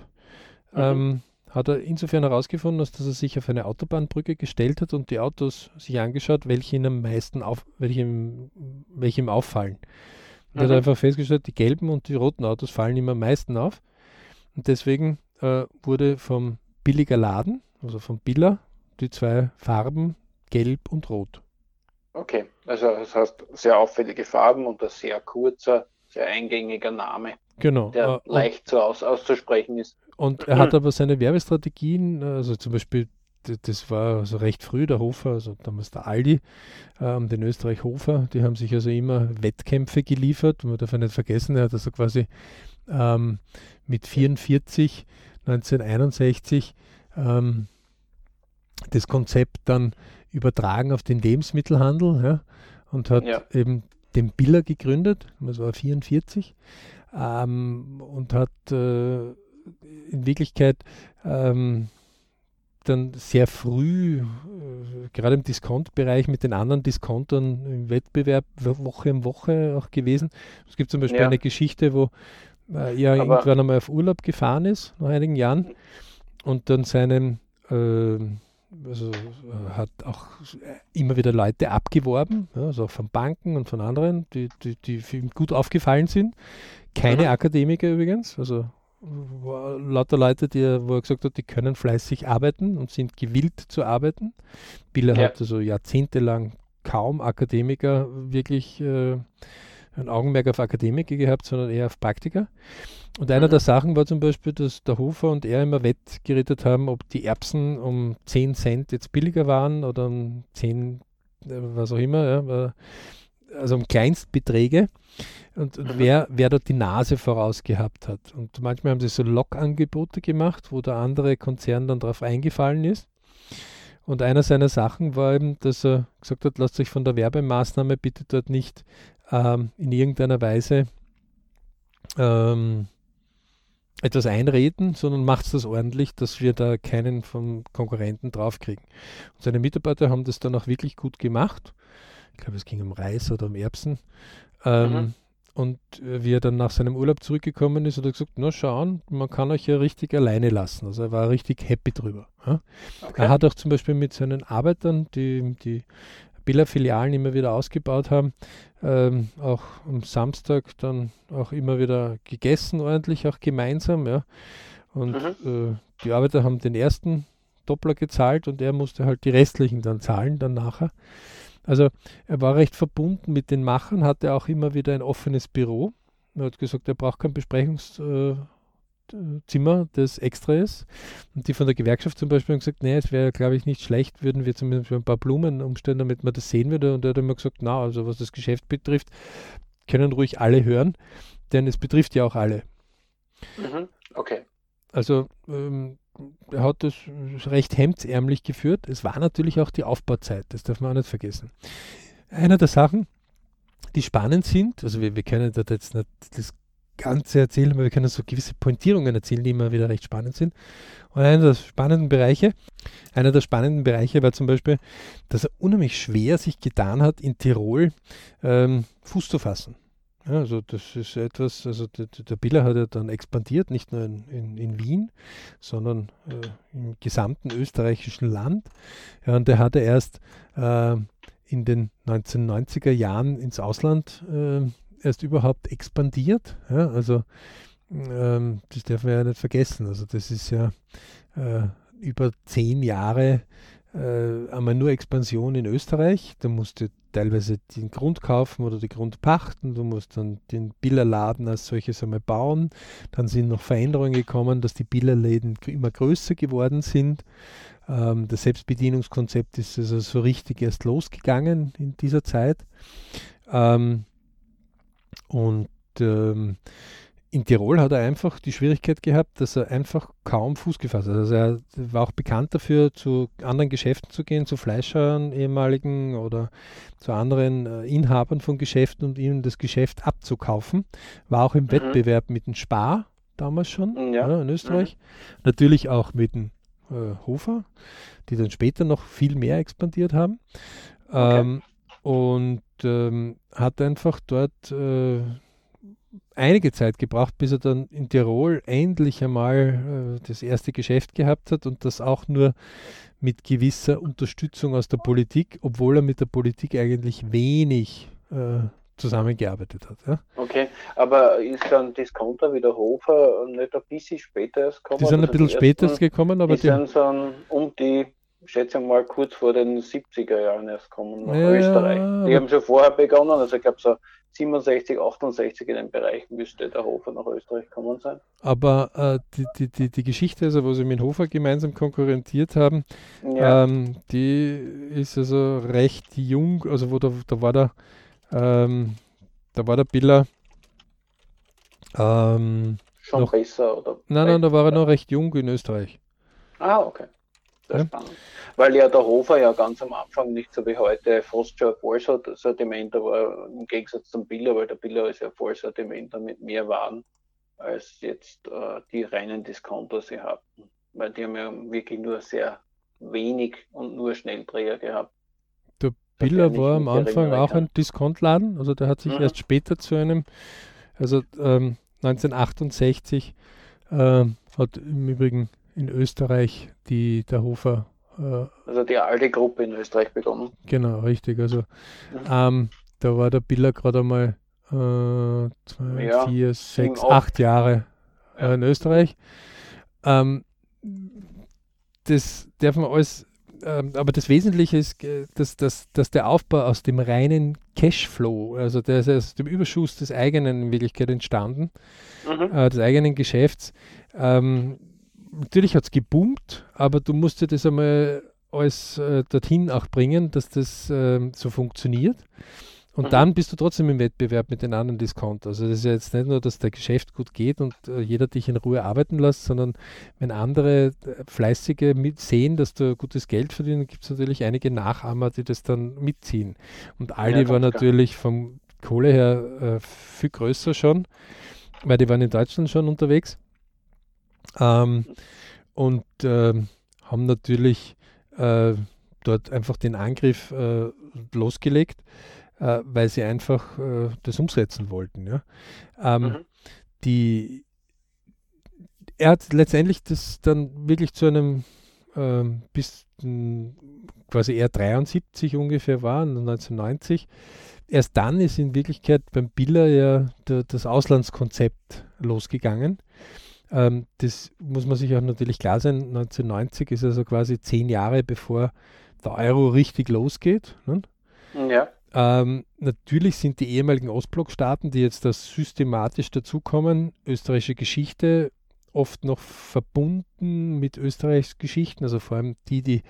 Mhm. ähm, hat er insofern herausgefunden, dass er sich auf eine Autobahnbrücke gestellt hat und die Autos sich angeschaut, welche ihm am meisten auf, welche ihm, welche ihm auffallen. Mhm. hat einfach festgestellt, die gelben und die roten Autos fallen ihm am meisten auf. Und deswegen äh, wurde vom billiger Laden, also vom Biller, die zwei Farben gelb und rot. Okay, also das heißt sehr auffällige Farben und ein sehr kurzer, sehr eingängiger Name. Genau. Der äh, leicht so aus, auszusprechen ist. Und er hat aber seine Werbestrategien, also zum Beispiel, das war also recht früh, der Hofer, also damals der Aldi, ähm, den Österreich Hofer, die haben sich also immer Wettkämpfe geliefert. Man darf ja nicht vergessen, er hat also quasi ähm, mit 44, 1961 ähm, das Konzept dann übertragen auf den Lebensmittelhandel ja, und hat ja. eben den Biller gegründet, das war 44, ähm, und hat äh, in Wirklichkeit ähm, dann sehr früh, äh, gerade im Discount-Bereich mit den anderen Diskontern im Wettbewerb Woche um Woche auch gewesen. Es gibt zum Beispiel ja. eine Geschichte, wo äh, er Aber irgendwann einmal auf Urlaub gefahren ist, nach einigen Jahren, und dann seinen äh, also äh, hat auch immer wieder Leute abgeworben, ja, also auch von Banken und von anderen, die, die, die ihm gut aufgefallen sind. Keine mhm. Akademiker übrigens, also lauter Leute, die, wo er gesagt hat, die können fleißig arbeiten und sind gewillt zu arbeiten. Biller ja. hat also jahrzehntelang kaum Akademiker wirklich äh, ein Augenmerk auf Akademiker gehabt, sondern eher auf Praktiker. Und einer mhm. der Sachen war zum Beispiel, dass der Hofer und er immer wettgeredet haben, ob die Erbsen um 10 Cent jetzt billiger waren oder um 10, äh, was auch immer, ja, also um Kleinstbeträge und, und wer, wer dort die Nase voraus gehabt hat. Und manchmal haben sie so Lockangebote gemacht, wo der andere Konzern dann darauf eingefallen ist. Und einer seiner Sachen war eben, dass er gesagt hat, lasst euch von der Werbemaßnahme bitte dort nicht ähm, in irgendeiner Weise ähm, etwas einreden, sondern macht das ordentlich, dass wir da keinen vom Konkurrenten draufkriegen. Und seine Mitarbeiter haben das dann auch wirklich gut gemacht. Ich glaube, es ging um Reis oder um Erbsen. Ähm, mhm. Und äh, wie er dann nach seinem Urlaub zurückgekommen ist, hat er gesagt, na schauen, man kann euch ja richtig alleine lassen. Also er war richtig happy drüber. Ja? Okay. Er hat auch zum Beispiel mit seinen Arbeitern, die die Billa-Filialen immer wieder ausgebaut haben, ähm, auch am Samstag dann auch immer wieder gegessen, ordentlich, auch gemeinsam. Ja. Und mhm. äh, die Arbeiter haben den ersten Doppler gezahlt und er musste halt die restlichen dann zahlen, dann nachher. Also er war recht verbunden mit den Machern, hatte auch immer wieder ein offenes Büro. Er hat gesagt, er braucht kein Besprechungszimmer, das extra ist. Und die von der Gewerkschaft zum Beispiel haben gesagt, nee, es wäre, glaube ich, nicht schlecht, würden wir zumindest ein paar Blumen umstellen, damit man das sehen würde. Und er hat immer gesagt, na, also was das Geschäft betrifft, können ruhig alle hören, denn es betrifft ja auch alle. Mhm, okay. Also ähm, er hat das recht hemdsärmlich geführt. Es war natürlich auch die Aufbauzeit, das darf man auch nicht vergessen. Einer der Sachen, die spannend sind, also wir, wir können da jetzt nicht das Ganze erzählen, aber wir können so gewisse Pointierungen erzählen, die immer wieder recht spannend sind. Und einer der spannenden Bereiche, einer der spannenden Bereiche war zum Beispiel, dass er unheimlich schwer sich getan hat, in Tirol ähm, Fuß zu fassen. Ja, also das ist etwas, also der, der Biller hat ja dann expandiert, nicht nur in, in, in Wien, sondern äh, im gesamten österreichischen Land. Ja, und der hatte erst äh, in den 1990er Jahren ins Ausland äh, erst überhaupt expandiert. Ja, also ähm, das darf man ja nicht vergessen. Also das ist ja äh, über zehn Jahre äh, einmal nur Expansion in Österreich. Da musst du teilweise den Grund kaufen oder die Grund pachten. Du musst dann den Billerladen als solches einmal bauen. Dann sind noch Veränderungen gekommen, dass die Billerläden immer größer geworden sind. Ähm, das Selbstbedienungskonzept ist also so richtig erst losgegangen in dieser Zeit. Ähm, und ähm, in Tirol hat er einfach die Schwierigkeit gehabt, dass er einfach kaum Fuß gefasst hat. Also er war auch bekannt dafür, zu anderen Geschäften zu gehen, zu Fleischern ehemaligen oder zu anderen äh, Inhabern von Geschäften und ihnen das Geschäft abzukaufen. War auch im mhm. Wettbewerb mit dem Spar damals schon ja. Ja, in Österreich. Mhm. Natürlich auch mit dem äh, Hofer, die dann später noch viel mehr expandiert haben. Okay. Ähm, und ähm, hat einfach dort äh, einige Zeit gebraucht, bis er dann in Tirol endlich einmal äh, das erste Geschäft gehabt hat und das auch nur mit gewisser Unterstützung aus der Politik, obwohl er mit der Politik eigentlich wenig äh, zusammengearbeitet hat. Ja. Okay, aber ist dann Discounter wie der Hofer nicht ein bisschen später erst gekommen? Die sind ein bisschen später gekommen, aber die, die sind so um die schätze mal kurz vor den 70er Jahren erst kommen nach ja, Österreich. Die haben schon vorher begonnen, also ich glaube so 67, 68 in dem Bereich müsste der Hofer nach Österreich kommen sein. Aber äh, die, die, die, die Geschichte, also wo sie mit Hofer gemeinsam konkurrentiert haben, ja. ähm, die ist also recht jung, also wo da, da war der, ähm, da war der Biller ähm, schon noch, besser oder? Nein, nein, da war er noch recht jung in Österreich. Ah, okay. Sehr ja. spannend. Weil ja der Hofer ja ganz am Anfang nicht so wie heute fast schon ein Vollsortiment war, im Gegensatz zum Biller, weil der Biller ist ja Vollsortimenter mit mehr Waren, als jetzt äh, die reinen Discounter sie hatten. Weil die haben ja wirklich nur sehr wenig und nur Schnellträger gehabt. Der Biller war am Anfang auch ein Discountladen, also der hat sich mhm. erst später zu einem, also ähm, 1968 äh, hat im Übrigen in Österreich, die der Hofer. Äh, also die alte Gruppe in Österreich begonnen. Genau, richtig. Also mhm. ähm, da war der Biller gerade einmal äh, zwei, ja, vier, sechs, acht Jahre äh, ja. in Österreich. Ähm, das darf man alles, ähm, aber das Wesentliche ist, äh, dass, dass, dass der Aufbau aus dem reinen Cashflow, also der ist aus dem Überschuss des eigenen in Wirklichkeit entstanden, mhm. äh, des eigenen Geschäfts. Ähm, natürlich hat es geboomt, aber du musst dir das einmal alles äh, dorthin auch bringen, dass das äh, so funktioniert. Und mhm. dann bist du trotzdem im Wettbewerb mit den anderen Discounters. Also das ist ja jetzt nicht nur, dass der Geschäft gut geht und äh, jeder dich in Ruhe arbeiten lässt, sondern wenn andere äh, Fleißige sehen, dass du gutes Geld verdienst, gibt es natürlich einige Nachahmer, die das dann mitziehen. Und Aldi ja, war natürlich vom Kohle her äh, viel größer schon, weil die waren in Deutschland schon unterwegs. Ähm, und äh, haben natürlich äh, dort einfach den Angriff äh, losgelegt, äh, weil sie einfach äh, das umsetzen wollten. Ja? Ähm, mhm. die, er hat letztendlich das dann wirklich zu einem ähm, bis quasi eher 73 ungefähr war, 1990. Erst dann ist in Wirklichkeit beim Biller ja der, das Auslandskonzept losgegangen. Ähm, das muss man sich auch natürlich klar sein. 1990 ist also quasi zehn Jahre bevor der Euro richtig losgeht. Ne? Ja. Ähm, natürlich sind die ehemaligen Ostblockstaaten, die jetzt da systematisch dazukommen, österreichische Geschichte oft noch verbunden mit Österreichs Geschichten, also vor allem die, die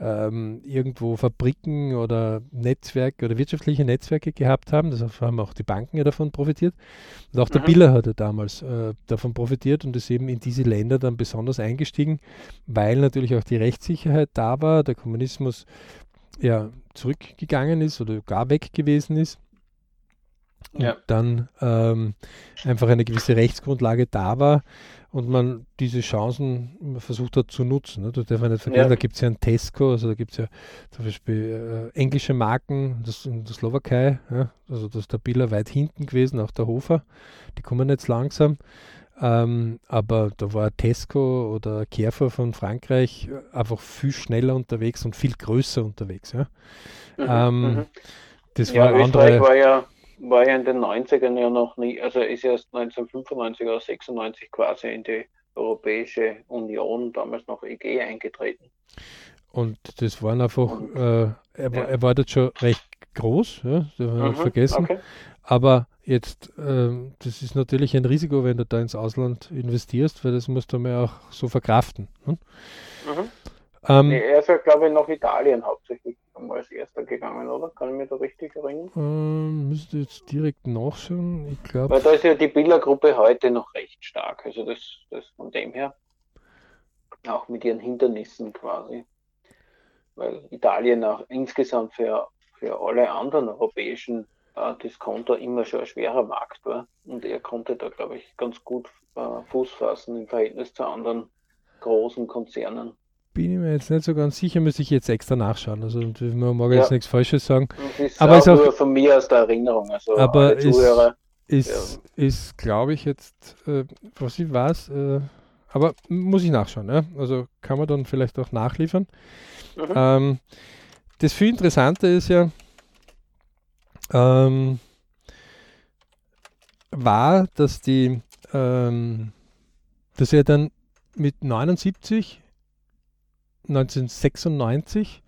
ähm, irgendwo Fabriken oder Netzwerke oder wirtschaftliche Netzwerke gehabt haben. Das haben auch die Banken ja davon profitiert. Und auch der mhm. Biller hat ja damals äh, davon profitiert und ist eben in diese Länder dann besonders eingestiegen, weil natürlich auch die Rechtssicherheit da war, der Kommunismus ja zurückgegangen ist oder gar weg gewesen ist. Ja. Dann ähm, einfach eine gewisse Rechtsgrundlage da war und man diese Chancen versucht hat zu nutzen. Ne? Da darf man nicht vergessen, ja. da gibt es ja ein Tesco, also da gibt es ja zum Beispiel äh, englische Marken, das in der Slowakei, ja? also das ist der Biller weit hinten gewesen, auch der Hofer, die kommen jetzt langsam. Ähm, aber da war Tesco oder Carrefour von Frankreich einfach viel schneller unterwegs und viel größer unterwegs. Ja? Mhm, ähm, mhm. Das war andere. War ja war ja in den 90ern ja noch nie, also ist erst 1995 oder 96 quasi in die Europäische Union, damals noch EG, eingetreten. Und das waren einfach, Und, äh, er, ja. er, war dort schon recht groß, ja, das haben wir mhm, vergessen. Okay. Aber jetzt, äh, das ist natürlich ein Risiko, wenn du da ins Ausland investierst, weil das musst du mir auch so verkraften. Hm? Mhm. Ähm, nee, er ist ja, glaube ich, nach Italien hauptsächlich mal als erster gegangen, oder? Kann ich mich da richtig erinnern? Ähm, müsste jetzt direkt nachschauen. Ich glaube. Weil da ist ja die Bildergruppe heute noch recht stark. Also das, das von dem her. Auch mit ihren Hindernissen quasi. Weil Italien auch insgesamt für, für alle anderen europäischen äh, Discounter immer schon ein schwerer Markt war. Und er konnte da, glaube ich, ganz gut äh, Fuß fassen im Verhältnis zu anderen großen Konzernen bin ich mir jetzt nicht so ganz sicher, müsste ich jetzt extra nachschauen. Also man mag ja. jetzt nichts Falsches sagen. Ist aber auch, ist auch nur von mir aus der Erinnerung. Also aber es, ist, ja. ist glaube ich, jetzt, äh, was ich weiß, äh, aber muss ich nachschauen. Ja? Also kann man dann vielleicht auch nachliefern. Mhm. Ähm, das viel Interessante ist ja, ähm, war, dass die, ähm, dass er dann mit 79, 1996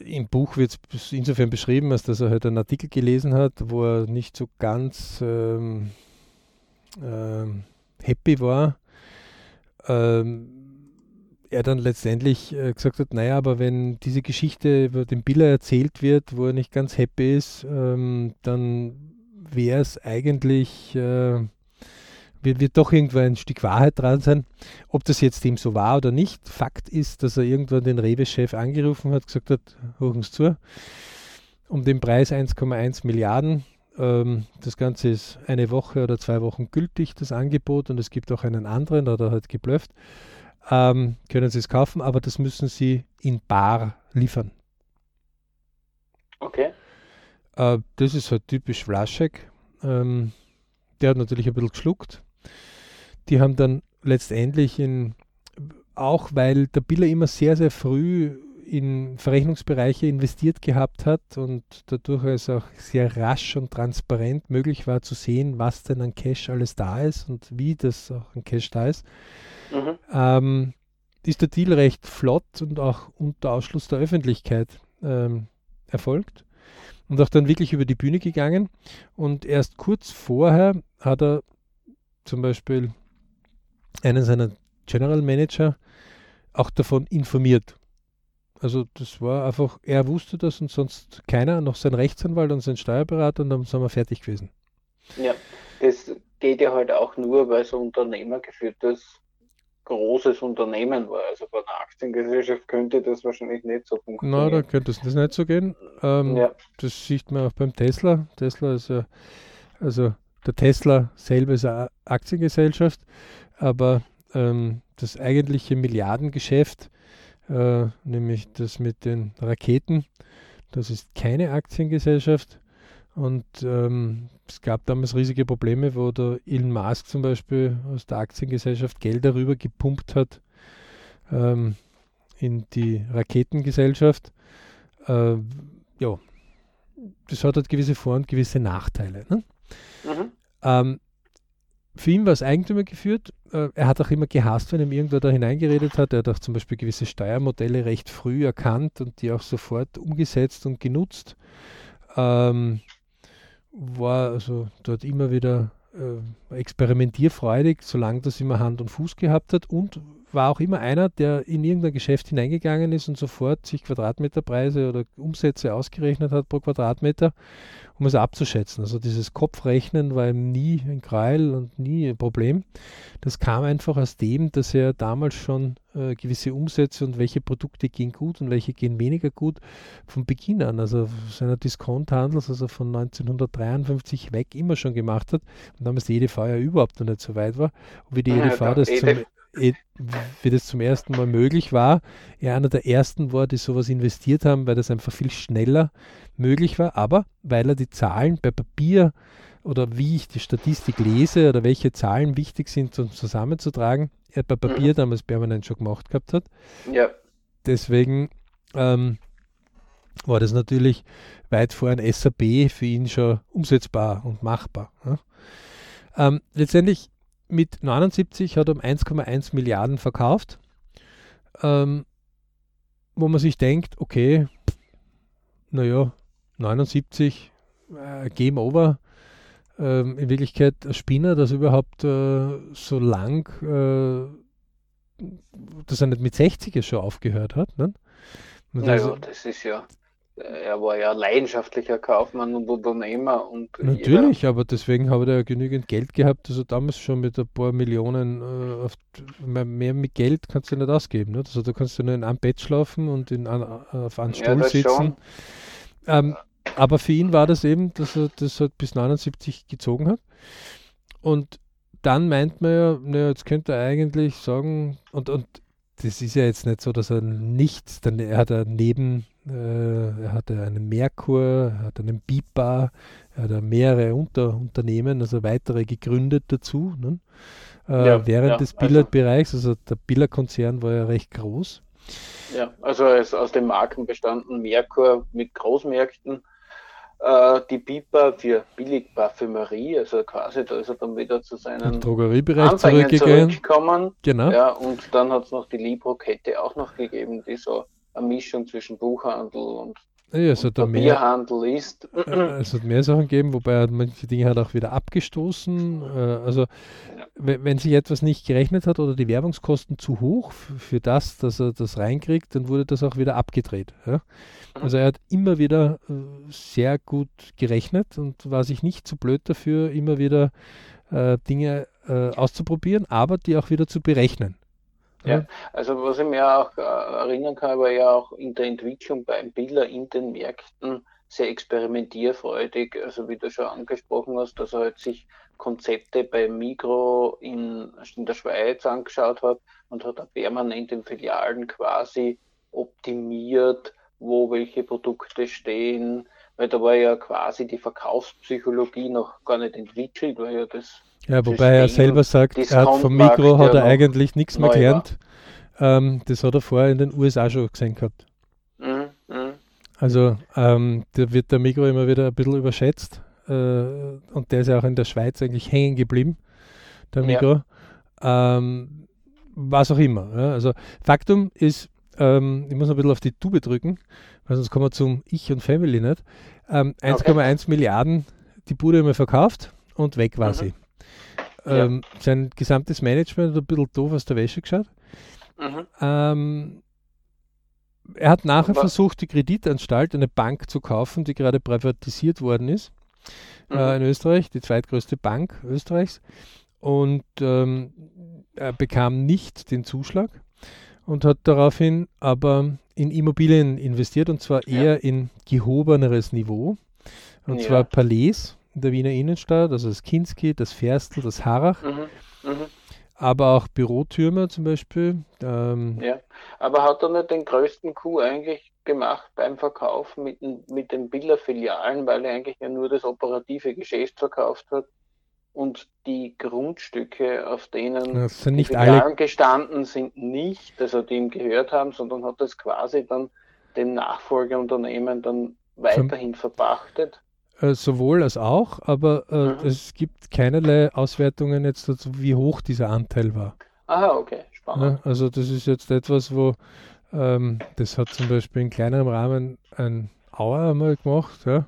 im Buch wird es insofern beschrieben, als dass er halt einen Artikel gelesen hat, wo er nicht so ganz ähm, ähm, happy war. Ähm, er dann letztendlich äh, gesagt hat, naja, aber wenn diese Geschichte über den Biller erzählt wird, wo er nicht ganz happy ist, ähm, dann wäre es eigentlich äh, wird, wird doch irgendwo ein Stück Wahrheit dran sein. Ob das jetzt dem so war oder nicht, Fakt ist, dass er irgendwann den Rewe-Chef angerufen hat, gesagt hat, hoch zu, um den Preis 1,1 Milliarden. Ähm, das Ganze ist eine Woche oder zwei Wochen gültig, das Angebot, und es gibt auch einen anderen, da hat er halt geblufft. Ähm, können Sie es kaufen, aber das müssen Sie in Bar liefern. Okay. Äh, das ist halt typisch Vlaschek. Ähm, der hat natürlich ein bisschen geschluckt die haben dann letztendlich in, auch weil der Biller immer sehr, sehr früh in Verrechnungsbereiche investiert gehabt hat und dadurch es auch sehr rasch und transparent möglich war zu sehen, was denn an Cash alles da ist und wie das auch an Cash da ist, mhm. ähm, ist der Deal recht flott und auch unter Ausschluss der Öffentlichkeit ähm, erfolgt und auch dann wirklich über die Bühne gegangen. Und erst kurz vorher hat er zum Beispiel einen seiner General Manager auch davon informiert. Also das war einfach, er wusste das und sonst keiner, noch sein Rechtsanwalt und sein Steuerberater und dann sind wir fertig gewesen. Ja, das geht ja halt auch nur, weil es ein unternehmergeführtes großes Unternehmen war. Also bei einer Aktiengesellschaft könnte das wahrscheinlich nicht so funktionieren. Na, da könnte es nicht so gehen. Ähm, ja. Das sieht man auch beim Tesla. Tesla ist ja, also der Tesla selber ist eine Aktiengesellschaft aber ähm, das eigentliche Milliardengeschäft, äh, nämlich das mit den Raketen, das ist keine Aktiengesellschaft. Und ähm, es gab damals riesige Probleme, wo der Elon Musk zum Beispiel aus der Aktiengesellschaft Geld darüber gepumpt hat ähm, in die Raketengesellschaft. Äh, ja, das hat halt gewisse Vor- und gewisse Nachteile. Ne? Mhm. Ähm, für ihn war es Eigentümer geführt. Äh, er hat auch immer gehasst, wenn ihm irgendwer da hineingeredet hat. Er hat auch zum Beispiel gewisse Steuermodelle recht früh erkannt und die auch sofort umgesetzt und genutzt. Ähm, war also dort immer wieder äh, experimentierfreudig, solange das immer Hand und Fuß gehabt hat und war auch immer einer, der in irgendein Geschäft hineingegangen ist und sofort sich Quadratmeterpreise oder Umsätze ausgerechnet hat pro Quadratmeter um es abzuschätzen. Also dieses Kopfrechnen war ihm nie ein Gräuel und nie ein Problem. Das kam einfach aus dem, dass er damals schon äh, gewisse Umsätze und welche Produkte gehen gut und welche gehen weniger gut von Beginn an, also seiner Discounthandels, also von 1953 weg immer schon gemacht hat und damals die EDV ja überhaupt noch nicht so weit war. Und wie die EDV ja, das zum Eh, wie das zum ersten Mal möglich war. Er einer der ersten war, die sowas investiert haben, weil das einfach viel schneller möglich war, aber weil er die Zahlen bei Papier oder wie ich die Statistik lese oder welche Zahlen wichtig sind, um zusammenzutragen, er bei Papier mhm. damals permanent schon gemacht gehabt hat. Ja. Deswegen ähm, war das natürlich weit vor ein SAP für ihn schon umsetzbar und machbar. Ja. Ähm, letztendlich mit 79 hat er um 1,1 Milliarden verkauft, ähm, wo man sich denkt, okay, naja, 79, äh, Game Over. Ähm, in Wirklichkeit ein Spinner, das überhaupt äh, so lang, äh, dass er nicht mit 60 schon aufgehört hat. Ne? Naja, also, das ist ja er war ja leidenschaftlicher Kaufmann und Unternehmer und natürlich, jeder... aber deswegen habe er ja genügend Geld gehabt, also damals schon mit ein paar Millionen äh, auf, mehr mit Geld kannst du nicht ausgeben. Ne? Also da kannst du nur in einem Bett schlafen und in, an, auf einem Stuhl ja, sitzen. Ähm, aber für ihn war das eben, dass er das halt bis 79 gezogen hat. Und dann meint man ja, naja, jetzt könnte er eigentlich sagen, und, und das ist ja jetzt nicht so, dass er nichts, dann er hat er neben äh, er hatte einen Merkur, er hat einen BIPA, er hat mehrere Unterunternehmen, also weitere gegründet dazu. Ne? Äh, ja, während ja, des Billardbereichs, also, also der Billardkonzern war ja recht groß. Ja, also aus dem Markenbestanden Merkur mit Großmärkten äh, die Piper für Billigparfümerie, also quasi da ist er dann wieder zu seinen Drogeriebereich zurückgegangen. zurückgekommen. Genau. Ja, und dann hat es noch die Libro-Kette auch noch gegeben, die so eine Mischung zwischen Buchhandel und ja, es hat Papierhandel mehr, ist. Äh, es hat mehr Sachen gegeben, wobei er manche Dinge hat auch wieder abgestoßen. Äh, also ja. wenn sich etwas nicht gerechnet hat oder die Werbungskosten zu hoch für das, dass er das reinkriegt, dann wurde das auch wieder abgedreht. Ja? Mhm. Also er hat immer wieder äh, sehr gut gerechnet und war sich nicht zu blöd dafür, immer wieder äh, Dinge äh, auszuprobieren, aber die auch wieder zu berechnen. Ja, also was ich mir auch äh, erinnern kann, war ja auch in der Entwicklung beim Biller in den Märkten sehr experimentierfreudig. Also wie du schon angesprochen hast, dass er halt sich Konzepte bei Migro in, in der Schweiz angeschaut hat und hat er permanent in Filialen quasi optimiert, wo welche Produkte stehen, weil da war ja quasi die Verkaufspsychologie noch gar nicht entwickelt, weil ja das ja, wobei er selber sagt, er hat vom Mikro hat er eigentlich nichts mehr gelernt. Ähm, das hat er vorher in den USA schon gesehen gehabt. Mhm, mh. Also ähm, da wird der Mikro immer wieder ein bisschen überschätzt. Äh, und der ist ja auch in der Schweiz eigentlich hängen geblieben, der Mikro. Ja. Ähm, was auch immer. Ja. Also Faktum ist, ähm, ich muss noch ein bisschen auf die Tube drücken, weil sonst kommen wir zum Ich und Family nicht. 1,1 okay. Milliarden die Bude immer verkauft und weg war mhm. sie. Ähm, ja. Sein gesamtes Management hat ein bisschen doof aus der Wäsche geschaut. Mhm. Ähm, er hat nachher Was? versucht, die Kreditanstalt, eine Bank zu kaufen, die gerade privatisiert worden ist äh, mhm. äh, in Österreich, die zweitgrößte Bank Österreichs. Und ähm, er bekam nicht den Zuschlag und hat daraufhin aber in Immobilien investiert und zwar eher ja. in gehobeneres Niveau. Und ja. zwar Palais in der Wiener Innenstadt, also das Kinski, das Ferstl, das Harrach. Mhm. Mhm. Aber auch Bürotürme zum Beispiel. Ähm, ja, aber hat er nicht den größten Coup eigentlich gemacht beim Verkauf mit, mit den Biller-Filialen, weil er eigentlich ja nur das operative Geschäft verkauft hat und die Grundstücke, auf denen die Filialen alle... gestanden sind, nicht, also die ihm gehört haben, sondern hat das quasi dann dem Nachfolgeunternehmen dann weiterhin verpachtet. Äh, sowohl als auch, aber äh, mhm. es gibt keinerlei Auswertungen jetzt dazu, wie hoch dieser Anteil war. Aha, okay, spannend. Ja, also das ist jetzt etwas, wo ähm, das hat zum Beispiel in kleinerem Rahmen ein Auer einmal gemacht, ja.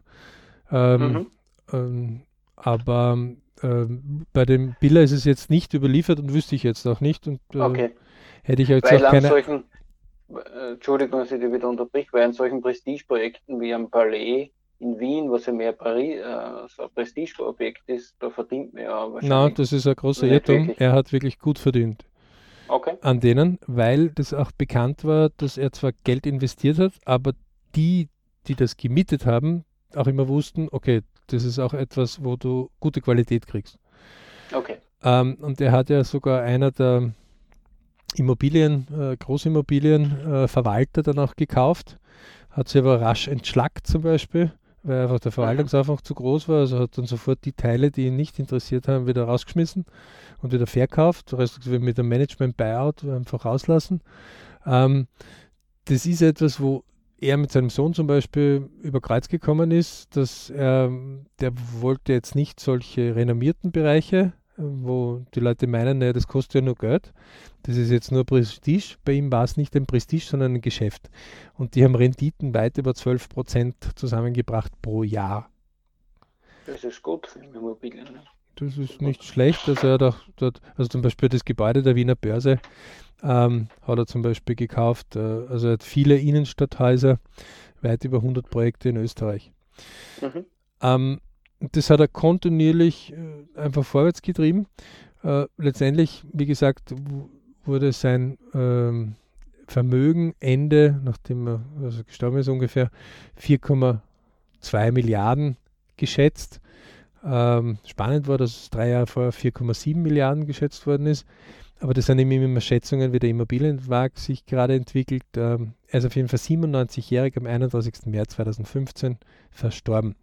Ähm, mhm. ähm, aber ähm, bei dem Biller ist es jetzt nicht überliefert und wüsste ich jetzt auch nicht. Und äh, okay. hätte ich jetzt weil auch keine. Solchen, äh, Entschuldigung, dass ich dich wieder unterbrich, weil in solchen Prestigeprojekten wie am Palais in Wien, was ja mehr Paris, äh, so ein Prestigeobjekt ist, da verdient man ja wahrscheinlich. Nein, das ist ein großer Irrtum. Er hat wirklich gut verdient. Okay. An denen, weil das auch bekannt war, dass er zwar Geld investiert hat, aber die, die das gemietet haben, auch immer wussten, okay, das ist auch etwas, wo du gute Qualität kriegst. Okay. Ähm, und er hat ja sogar einer der Immobilien, äh, Großimmobilienverwalter äh, dann auch gekauft, hat sie aber rasch entschlackt zum Beispiel weil einfach der Verwaltungsaufwand zu groß war. Also hat dann sofort die Teile, die ihn nicht interessiert haben, wieder rausgeschmissen und wieder verkauft, respektive mit dem Management-Buyout einfach rauslassen. Ähm, das ist etwas, wo er mit seinem Sohn zum Beispiel über Kreuz gekommen ist, dass er, der wollte jetzt nicht solche renommierten Bereiche wo die Leute meinen, naja, das kostet ja nur Geld, das ist jetzt nur Prestige. Bei ihm war es nicht ein Prestige, sondern ein Geschäft. Und die haben Renditen weit über 12 Prozent zusammengebracht pro Jahr. Das ist gut für Immobilien. Ne? Das ist nicht schlecht. Also, er auch dort, also zum Beispiel das Gebäude der Wiener Börse ähm, hat er zum Beispiel gekauft. Äh, also er hat viele Innenstadthäuser, weit über 100 Projekte in Österreich. Mhm. Ähm, das hat er kontinuierlich äh, einfach vorwärts getrieben. Äh, letztendlich, wie gesagt, wurde sein ähm, Vermögen Ende, nachdem er also gestorben ist, ungefähr 4,2 Milliarden geschätzt. Ähm, spannend war, dass es drei Jahre vorher 4,7 Milliarden geschätzt worden ist. aber das sind eben immer Schätzungen, wie der Immobilienmarkt sich gerade entwickelt. Ähm, er ist auf jeden Fall 97-jährig am 31. März 2015 verstorben.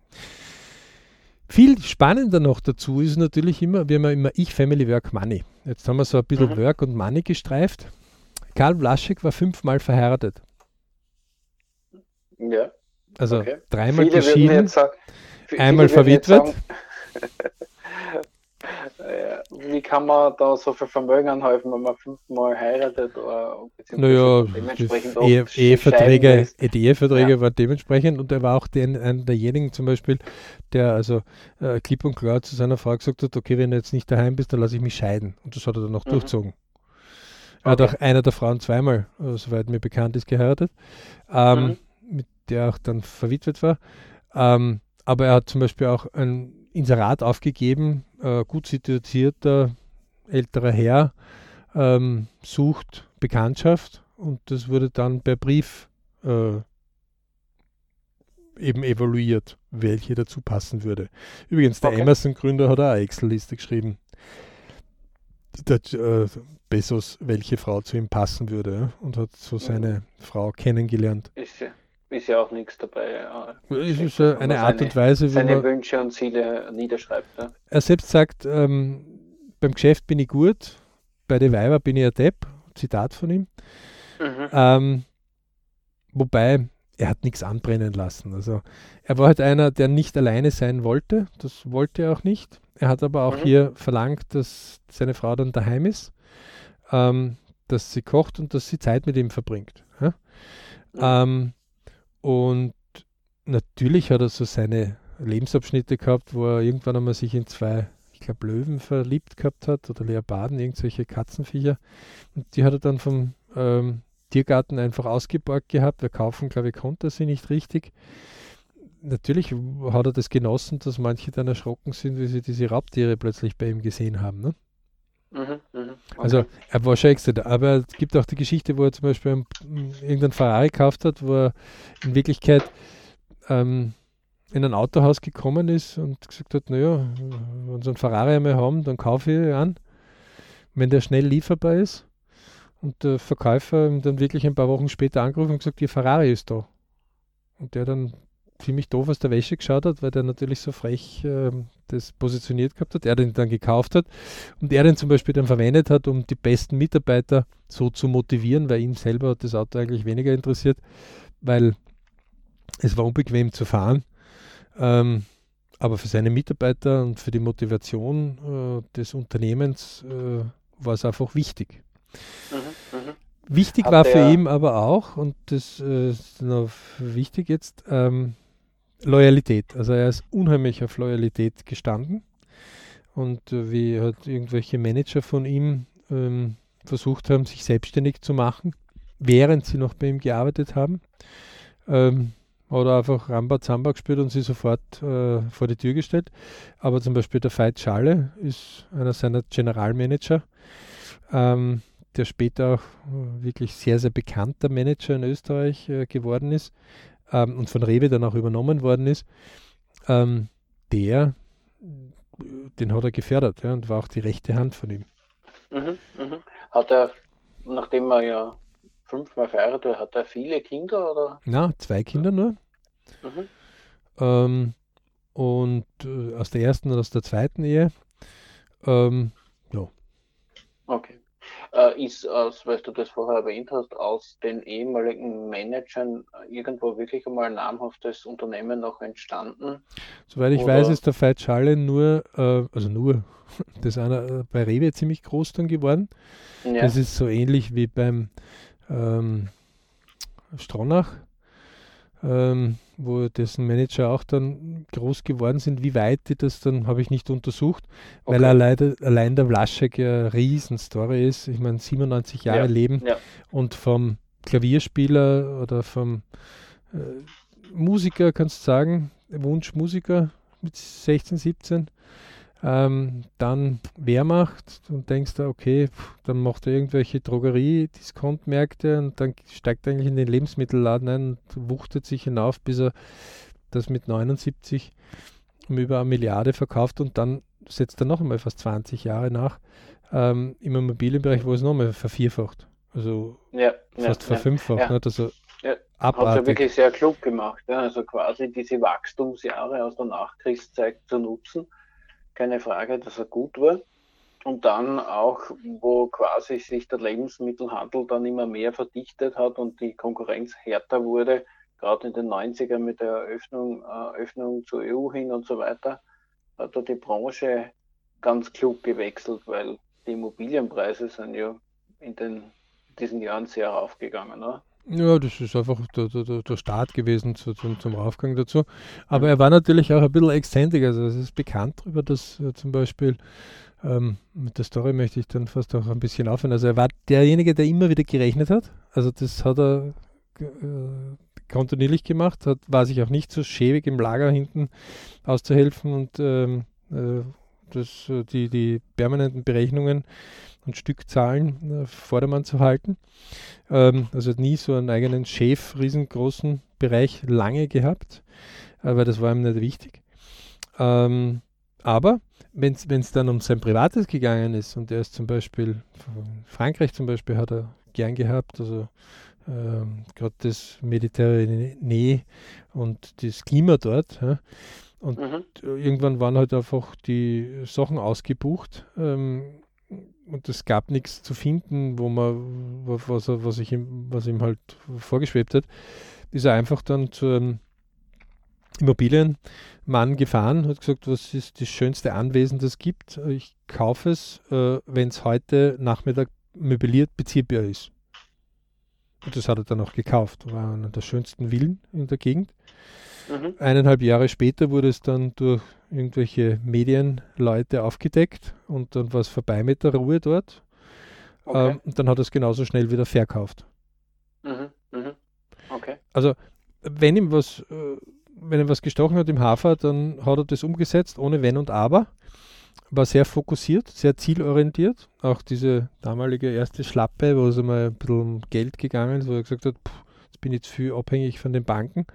Viel spannender noch dazu ist natürlich immer, wir haben ja immer Ich, Family, Work, Money. Jetzt haben wir so ein bisschen mhm. Work und Money gestreift. Karl Vlaschek war fünfmal verheiratet. Ja. Also okay. dreimal Viele geschieden, sagen, einmal verwitwet. Wie kann man da so viel Vermögen anhäufen, wenn man fünfmal heiratet? Oder, naja, dementsprechend Ehe, Eheverträge, die Eheverträge ja. waren dementsprechend und er war auch den, einer derjenigen zum Beispiel, der also äh, klipp und klar zu seiner Frau gesagt hat, okay, wenn du jetzt nicht daheim bist, dann lasse ich mich scheiden. Und das hat er dann noch mhm. durchzogen. Er okay. hat auch einer der Frauen zweimal, äh, soweit mir bekannt ist, geheiratet, ähm, mhm. mit der auch dann verwitwet war. Ähm, aber er hat zum Beispiel auch ein Inserat aufgegeben, äh, gut situierter älterer Herr ähm, sucht Bekanntschaft und das wurde dann per Brief äh, eben evaluiert, welche dazu passen würde. Übrigens, der okay. Amazon-Gründer hat auch eine Excel-Liste geschrieben. Der, äh, Bezos, welche Frau zu ihm passen würde und hat so seine mhm. Frau kennengelernt. Ist ja ist ja auch nichts dabei. Es ist eine seine, Art und Weise, wie seine man Wünsche und Ziele niederschreibt. Ne? Er selbst sagt, ähm, beim Geschäft bin ich gut, bei den Weiber bin ich ein Depp. Zitat von ihm. Mhm. Ähm, wobei, er hat nichts anbrennen lassen. Also er war halt einer, der nicht alleine sein wollte. Das wollte er auch nicht. Er hat aber auch mhm. hier verlangt, dass seine Frau dann daheim ist, ähm, dass sie kocht und dass sie Zeit mit ihm verbringt. Ja? Mhm. Ähm, und natürlich hat er so seine Lebensabschnitte gehabt, wo er irgendwann einmal sich in zwei, ich glaube, Löwen verliebt gehabt hat oder Leoparden, irgendwelche Katzenviecher. Und die hat er dann vom ähm, Tiergarten einfach ausgeborgt gehabt. Wir kaufen, glaube ich, konnte er sie nicht richtig. Natürlich hat er das genossen, dass manche dann erschrocken sind, wie sie diese Raubtiere plötzlich bei ihm gesehen haben. Ne? Mhm, mhm, okay. Also er war schon extra, aber es gibt auch die Geschichte, wo er zum Beispiel irgendein Ferrari gekauft hat, wo er in Wirklichkeit ähm, in ein Autohaus gekommen ist und gesagt hat, naja, wenn so einen Ferrari einmal haben, dann kaufe ich an, wenn der schnell lieferbar ist. Und der Verkäufer dann wirklich ein paar Wochen später angerufen und gesagt, Ihr Ferrari ist da. Und der dann ziemlich doof aus der Wäsche geschaut hat, weil der natürlich so frech äh, das positioniert gehabt hat, er den dann gekauft hat und er den zum Beispiel dann verwendet hat, um die besten Mitarbeiter so zu motivieren, weil ihn selber hat das Auto eigentlich weniger interessiert, weil es war unbequem zu fahren. Ähm, aber für seine Mitarbeiter und für die Motivation äh, des Unternehmens äh, war es einfach wichtig. Mhm, mh. Wichtig Hat war für ihn aber auch, und das äh, ist noch wichtig jetzt, ähm, Loyalität. Also er ist unheimlich auf Loyalität gestanden. Und äh, wie halt irgendwelche Manager von ihm ähm, versucht haben, sich selbstständig zu machen, während sie noch bei ihm gearbeitet haben, ähm, hat er einfach Rambazamba gespielt und sie sofort äh, vor die Tür gestellt. Aber zum Beispiel der Veit Schalle ist einer seiner Generalmanager, ähm, der später auch äh, wirklich sehr, sehr bekannter Manager in Österreich äh, geworden ist ähm, und von Rewe dann auch übernommen worden ist, ähm, der, den hat er gefördert ja, und war auch die rechte Hand von ihm. Mhm, mhm. Hat er, nachdem er ja fünfmal verheiratet war, hat er viele Kinder oder? Na, zwei Kinder nur. Mhm. Ähm, und äh, aus der ersten und aus der zweiten Ehe. Ähm, ja. Okay äh, ist aus, weil du das vorher erwähnt hast, aus den ehemaligen Managern irgendwo wirklich einmal ein namhaftes Unternehmen noch entstanden? Soweit ich Oder? weiß, ist der Veit Schalle nur, äh, also nur, das ist einer äh, bei Rewe ziemlich groß dann geworden. Ja. Das ist so ähnlich wie beim ähm, Stronach ähm, wo dessen Manager auch dann groß geworden sind. Wie weit die das dann, habe ich nicht untersucht, okay. weil allein, allein der Vlaschek ja eine Riesenstory ist. Ich meine, 97 Jahre ja. Leben ja. und vom Klavierspieler oder vom äh, Musiker, kannst du sagen, Wunschmusiker mit 16, 17, ähm, dann Wehrmacht und denkst du, okay, dann macht er irgendwelche Drogerie-Diskontmärkte und dann steigt er eigentlich in den Lebensmittelladen ein und wuchtet sich hinauf, bis er das mit 79 um über eine Milliarde verkauft und dann setzt er noch einmal fast 20 Jahre nach ähm, im Immobilienbereich wurde es nochmal vervierfacht. Also Ja, fast ja, verfünffacht. Ja. Also Ja. Hat er wirklich sehr klug gemacht. Ja. Also quasi diese Wachstumsjahre aus der Nachkriegszeit zu nutzen. Keine Frage, dass er gut war. Und dann auch, wo quasi sich der Lebensmittelhandel dann immer mehr verdichtet hat und die Konkurrenz härter wurde, gerade in den 90er mit der Eröffnung, äh, Öffnung zur EU hin und so weiter, hat er die Branche ganz klug gewechselt, weil die Immobilienpreise sind ja in den, diesen Jahren sehr raufgegangen. Ne? Ja, das ist einfach der, der, der- Start gewesen zu, zum, zum Aufgang dazu. Aber er war natürlich auch ein bisschen exzentrik. Also es ist bekannt darüber, dass äh, zum Beispiel, ähm, mit der Story möchte ich dann fast auch ein bisschen aufhören. Also er war derjenige, der immer wieder gerechnet hat. Also das hat er äh, kontinuierlich gemacht, hat, war sich auch nicht so schäbig im Lager hinten auszuhelfen und ähm, äh, das, äh, die, die permanenten Berechnungen und Stückzahlen äh, Vordermann zu halten. Ähm, also hat nie so einen eigenen Chef, riesengroßen Bereich lange gehabt, aber das war ihm nicht wichtig. Ähm, aber wenn es dann um sein Privates gegangen ist und er ist zum Beispiel, Frankreich zum Beispiel hat er gern gehabt, also ähm, gerade das Mediterranee und das Klima dort. Ja, Mhm. irgendwann waren halt einfach die Sachen ausgebucht ähm, und es gab nichts zu finden, wo man, wa- was, was, ich ihm, was ihm halt vorgeschwebt hat, ist er einfach dann zu einem Immobilienmann gefahren, hat gesagt, was ist das schönste Anwesen, das gibt. Ich kaufe es, äh, wenn es heute Nachmittag möbliert beziehbar ist. Und das hat er dann auch gekauft. War einer der schönsten Villen in der Gegend. Mhm. Eineinhalb Jahre später wurde es dann durch irgendwelche Medienleute aufgedeckt und dann war es vorbei mit der Ruhe dort. Okay. Ähm, und dann hat er es genauso schnell wieder verkauft. Mhm. Mhm. Okay. Also, wenn ihm was, äh, wenn ihm was gestochen hat im Hafer, dann hat er das umgesetzt, ohne Wenn und Aber. War sehr fokussiert, sehr zielorientiert. Auch diese damalige erste Schlappe, wo es einmal ein bisschen um Geld gegangen ist, wo er gesagt hat, "Puh, jetzt bin ich zu viel abhängig von den Banken,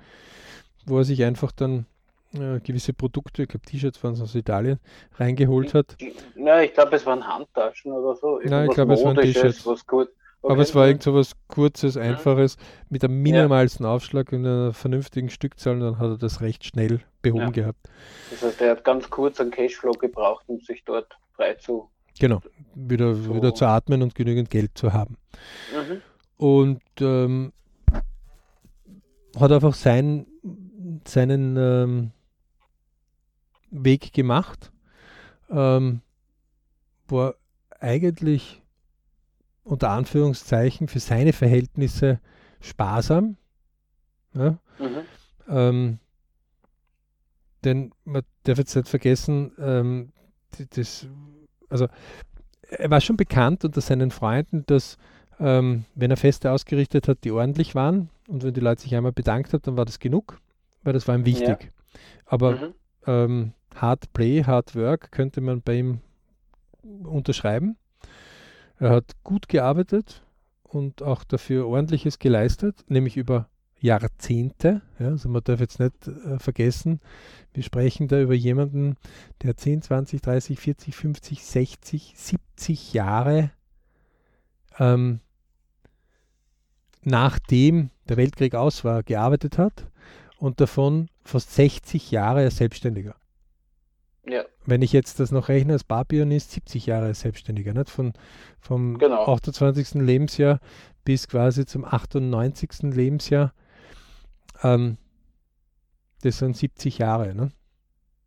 wo er sich einfach dann äh, gewisse Produkte, ich glaube T-Shirts waren es aus Italien, reingeholt hat. Na, ich glaube, es waren Handtaschen oder so. Nein, ich Irgendwas glaube, es waren T-Shirts. Gut. Aber Okay. es war irgend so was Kurzes, Einfaches, mit einem minimalsten Aufschlag und einer vernünftigen Stückzahl und dann hat er das recht schnell behoben Ja. gehabt. Das heißt, er hat ganz kurz einen Cashflow gebraucht, um sich dort frei zu. Genau, wieder, So. wieder zu atmen und genügend Geld zu haben. Mhm. Und ähm, hat einfach sein, seinen ähm, Weg gemacht. Ähm, war eigentlich unter Anführungszeichen für seine Verhältnisse sparsam. Ja? Mhm. Ähm, denn man darf jetzt nicht vergessen, ähm, das, also er war schon bekannt unter seinen Freunden, dass ähm, wenn er Feste ausgerichtet hat, die ordentlich waren und wenn die Leute sich einmal bedankt haben, dann war das genug, weil das war ihm wichtig. Aber Mhm. ähm, Hard Play, Hard Work könnte man bei ihm unterschreiben. Er hat gut gearbeitet und auch dafür ordentliches geleistet, nämlich über Jahrzehnte. Ja, also man darf jetzt nicht äh, vergessen, wir sprechen da über jemanden, der 10, 20, 30, 40, 50, 60, 70 Jahre ähm, nachdem der Weltkrieg aus war, gearbeitet hat und davon fast 60 Jahre als Selbstständiger. Ja, Wenn ich jetzt das noch rechne, als Barpianist 70 Jahre als Selbstständiger, nicht? Von, vom Genau. 28. Lebensjahr bis quasi zum 98. Lebensjahr. Ähm, das sind 70 Jahre. Ne?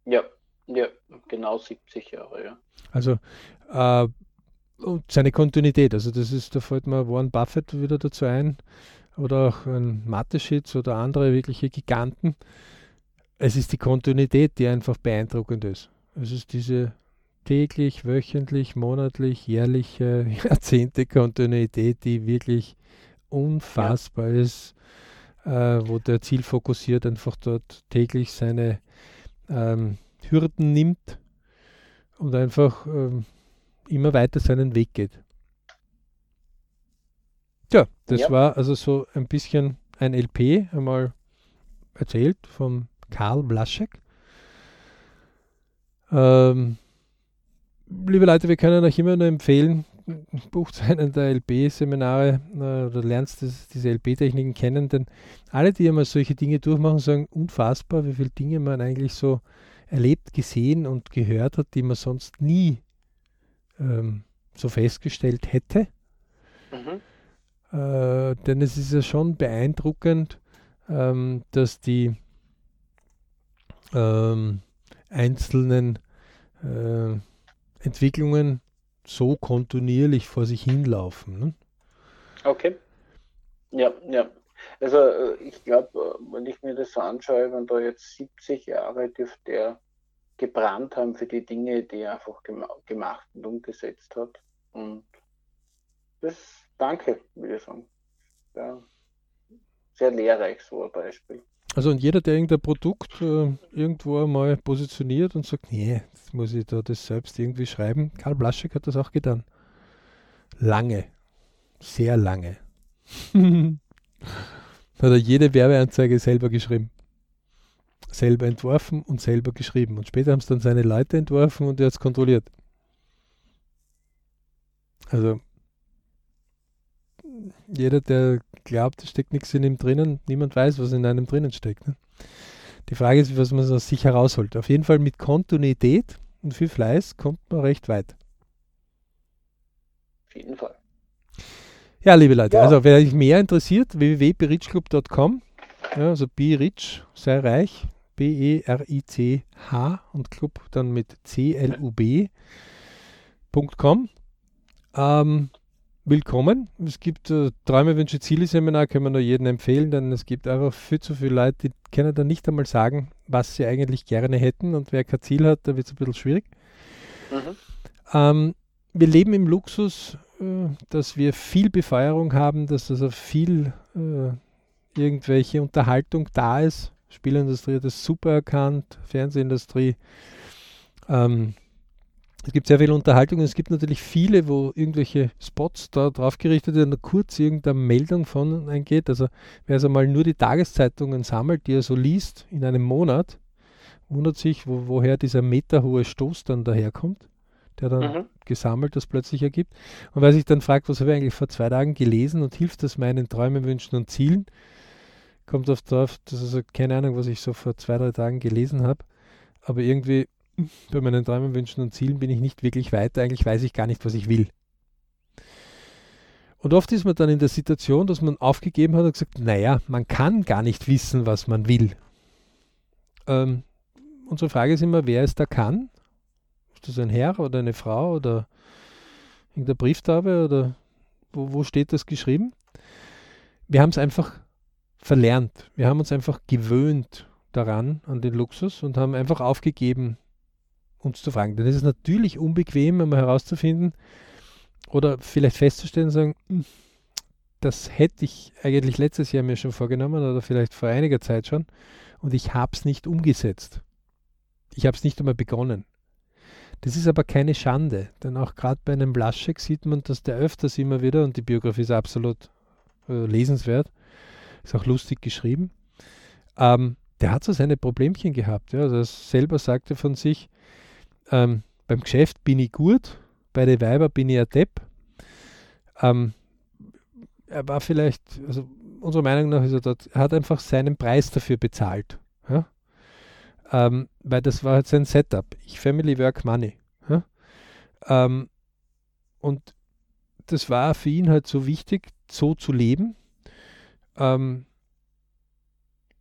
ja, ja, genau 70 Jahre, ja. Also äh, und seine Kontinuität, also das ist, da fällt mir Warren Buffett wieder dazu ein oder auch ein Mateschitz oder andere wirkliche Giganten. Es ist die Kontinuität, die einfach beeindruckend ist. Es ist diese täglich, wöchentlich, monatlich, jährliche, Jahrzehnte Kontinuität, die wirklich unfassbar ist, äh, wo der Ziel fokussiert einfach dort täglich seine ähm, Hürden nimmt und einfach ähm, immer weiter seinen Weg geht. Tja, das Ja. war also so ein bisschen ein LP, einmal erzählt von Karl Blaschek. Ähm, liebe Leute, wir können euch immer nur empfehlen, bucht einen der LB-Seminare äh, oder lernst das, diese LB-Techniken kennen, denn alle, die einmal solche Dinge durchmachen, sagen, unfassbar, wie viele Dinge man eigentlich so erlebt, gesehen und gehört hat, die man sonst nie ähm, so festgestellt hätte. Mhm. Äh, denn es ist ja schon beeindruckend, ähm, dass die ähm, einzelnen äh, Entwicklungen so kontinuierlich vor sich hinlaufen. Ne? Okay. Ja, ja. Also äh, ich glaube, äh, wenn ich mir das so anschaue, wenn da jetzt 70 Jahre dürfte er gebrannt haben für die Dinge, die er einfach gemacht und umgesetzt hat. Und das danke, würde ich sagen. Ja, sehr lehrreich so ein Beispiel. Also und jeder, der irgendein Produkt äh, irgendwo einmal positioniert und sagt, nee, jetzt muss ich da das selbst irgendwie schreiben. Karl Blaschek hat das auch getan. Lange. Sehr lange. hat er jede Werbeanzeige selber geschrieben. Selber entworfen und selber geschrieben. Und später haben es dann seine Leute entworfen und er hat es kontrolliert. Also jeder, der glaubt, es steckt nichts in ihm drinnen, niemand weiß, was in einem drinnen steckt. Ne? Die Frage ist, was man aus sich herausholt. Auf jeden Fall mit Kontinuität und viel Fleiß kommt man recht weit. Auf jeden Fall. Ja, liebe Leute, ja. also wer sich mehr interessiert, www.berichclub.com, ja, also be rich, sei reich, B-E-R-I-C-H und Club dann mit C-L-U-B.com. Ähm, willkommen. Es gibt äh, Träume, Wünsche, Ziele Seminar, können wir nur jedem empfehlen, denn es gibt einfach viel zu viele Leute, die können dann nicht einmal sagen, was sie eigentlich gerne hätten und wer kein Ziel hat, da wird es ein bisschen schwierig. Mhm. Ähm, wir leben im Luxus, äh, dass wir viel Befeuerung haben, dass also viel äh, irgendwelche Unterhaltung da ist. Spielindustrie hat das super erkannt, Fernsehindustrie. Ähm, es gibt sehr viel Unterhaltung und es gibt natürlich viele, wo irgendwelche Spots da drauf gerichtet werden, kurz irgendeine Meldung von eingeht. Also wer also mal nur die Tageszeitungen sammelt, die er so liest in einem Monat, wundert sich, wo, woher dieser meterhohe Stoß dann daherkommt, der dann mhm. gesammelt das plötzlich ergibt. Und wer sich dann fragt, was habe ich eigentlich vor zwei Tagen gelesen und hilft das meinen Träumen, Wünschen und Zielen, kommt auf drauf, das ist also keine Ahnung, was ich so vor zwei, drei Tagen gelesen habe. Aber irgendwie bei meinen Träumen, Wünschen und Zielen bin ich nicht wirklich weiter. Eigentlich weiß ich gar nicht, was ich will. Und oft ist man dann in der Situation, dass man aufgegeben hat und gesagt, naja, man kann gar nicht wissen, was man will. Ähm, unsere Frage ist immer, wer es da kann. Ist das ein Herr oder eine Frau oder irgendeine Brieftabe oder wo, wo steht das geschrieben? Wir haben es einfach verlernt. Wir haben uns einfach gewöhnt daran, an den Luxus und haben einfach aufgegeben, uns zu fragen. Denn es ist natürlich unbequem, einmal herauszufinden oder vielleicht festzustellen und sagen, hm, das hätte ich eigentlich letztes Jahr mir schon vorgenommen oder vielleicht vor einiger Zeit schon und ich habe es nicht umgesetzt. Ich habe es nicht einmal begonnen. Das ist aber keine Schande, denn auch gerade bei einem Blaschek sieht man, dass der öfters immer wieder, und die Biografie ist absolut äh, lesenswert, ist auch lustig geschrieben, ähm, der hat so seine Problemchen gehabt. Ja. Also er selber sagte von sich, ähm, beim Geschäft bin ich gut, bei den Weiber bin ich ein Depp. Ähm, er war vielleicht, also unserer Meinung nach ist er dort, er hat einfach seinen Preis dafür bezahlt. Ja? Ähm, weil das war halt sein Setup. Ich Family Work Money. Ja? Ähm, und das war für ihn halt so wichtig, so zu leben. Ähm,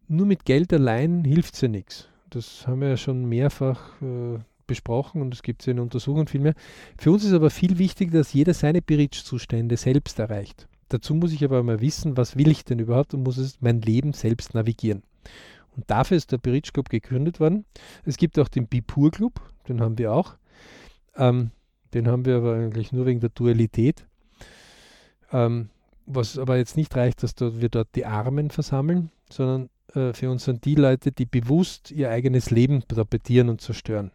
nur mit Geld allein hilft es ja nichts. Das haben wir ja schon mehrfach äh, besprochen und es gibt ja eine Untersuchung vielmehr. Für uns ist aber viel wichtiger, dass jeder seine Bridge-Zustände selbst erreicht. Dazu muss ich aber mal wissen, was will ich denn überhaupt und muss es mein Leben selbst navigieren. Und dafür ist der Bridge Club gegründet worden. Es gibt auch den Bipur Club, den haben wir auch. Ähm, den haben wir aber eigentlich nur wegen der Dualität. Ähm, was aber jetzt nicht reicht, dass wir dort die Armen versammeln, sondern äh, für uns sind die Leute, die bewusst ihr eigenes Leben tapetieren und zerstören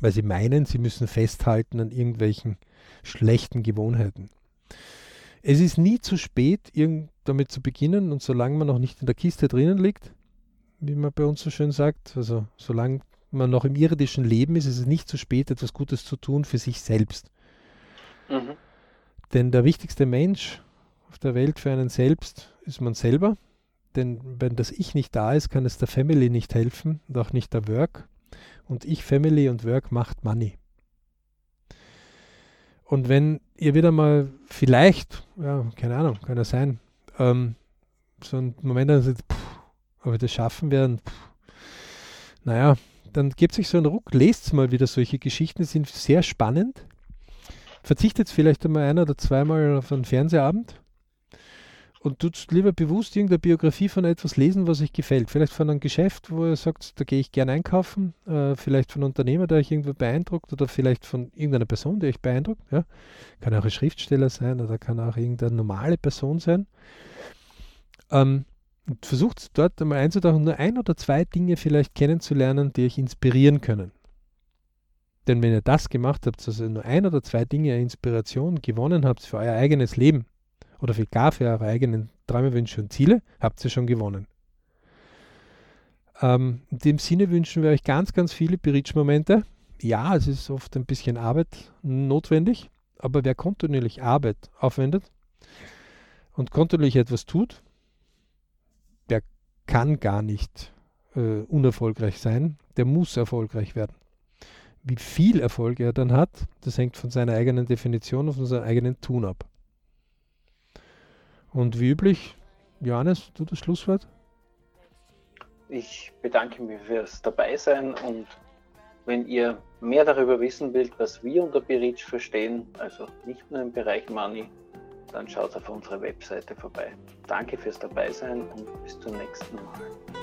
weil sie meinen, sie müssen festhalten an irgendwelchen schlechten Gewohnheiten. Es ist nie zu spät, damit zu beginnen und solange man noch nicht in der Kiste drinnen liegt, wie man bei uns so schön sagt, also solange man noch im irdischen Leben ist, ist es nicht zu spät, etwas Gutes zu tun für sich selbst. Mhm. Denn der wichtigste Mensch auf der Welt für einen selbst ist man selber. Denn wenn das Ich nicht da ist, kann es der Family nicht helfen und auch nicht der Work. Und Ich, Family und Work macht Money. Und wenn ihr wieder mal vielleicht, ja, keine Ahnung, kann ja sein, ähm, so ein Moment dann sagt, ob wir das schaffen werden, pff, naja, dann gebt sich so einen Ruck, lest mal wieder solche Geschichten, die sind sehr spannend. Verzichtet vielleicht einmal ein oder zweimal auf einen Fernsehabend und tut lieber bewusst irgendeine Biografie von etwas lesen, was euch gefällt. Vielleicht von einem Geschäft, wo ihr sagt, da gehe ich gerne einkaufen, äh, vielleicht von einem Unternehmer, der euch irgendwo beeindruckt oder vielleicht von irgendeiner Person, die euch beeindruckt. Ja. Kann auch ein Schriftsteller sein oder kann auch irgendeine normale Person sein. Ähm, versucht dort einmal einzutauchen, nur ein oder zwei Dinge vielleicht kennenzulernen, die euch inspirieren können. Denn wenn ihr das gemacht habt, also nur ein oder zwei Dinge Inspiration gewonnen habt für euer eigenes Leben, oder für gar für eure eigenen Träume, Wünsche und Ziele, habt ihr schon gewonnen. Ähm, in dem Sinne wünschen wir euch ganz, ganz viele Berichtsmomente. Ja, es ist oft ein bisschen Arbeit notwendig, aber wer kontinuierlich Arbeit aufwendet und kontinuierlich etwas tut, der kann gar nicht äh, unerfolgreich sein, der muss erfolgreich werden. Wie viel Erfolg er dann hat, das hängt von seiner eigenen Definition und von seinem eigenen Tun ab. Und wie üblich, Johannes, du das Schlusswort? Ich bedanke mich fürs Dabeisein und wenn ihr mehr darüber wissen wollt, was wir unter Berich verstehen, also nicht nur im Bereich Money, dann schaut auf unserer Webseite vorbei. Danke fürs Dabeisein und bis zum nächsten Mal.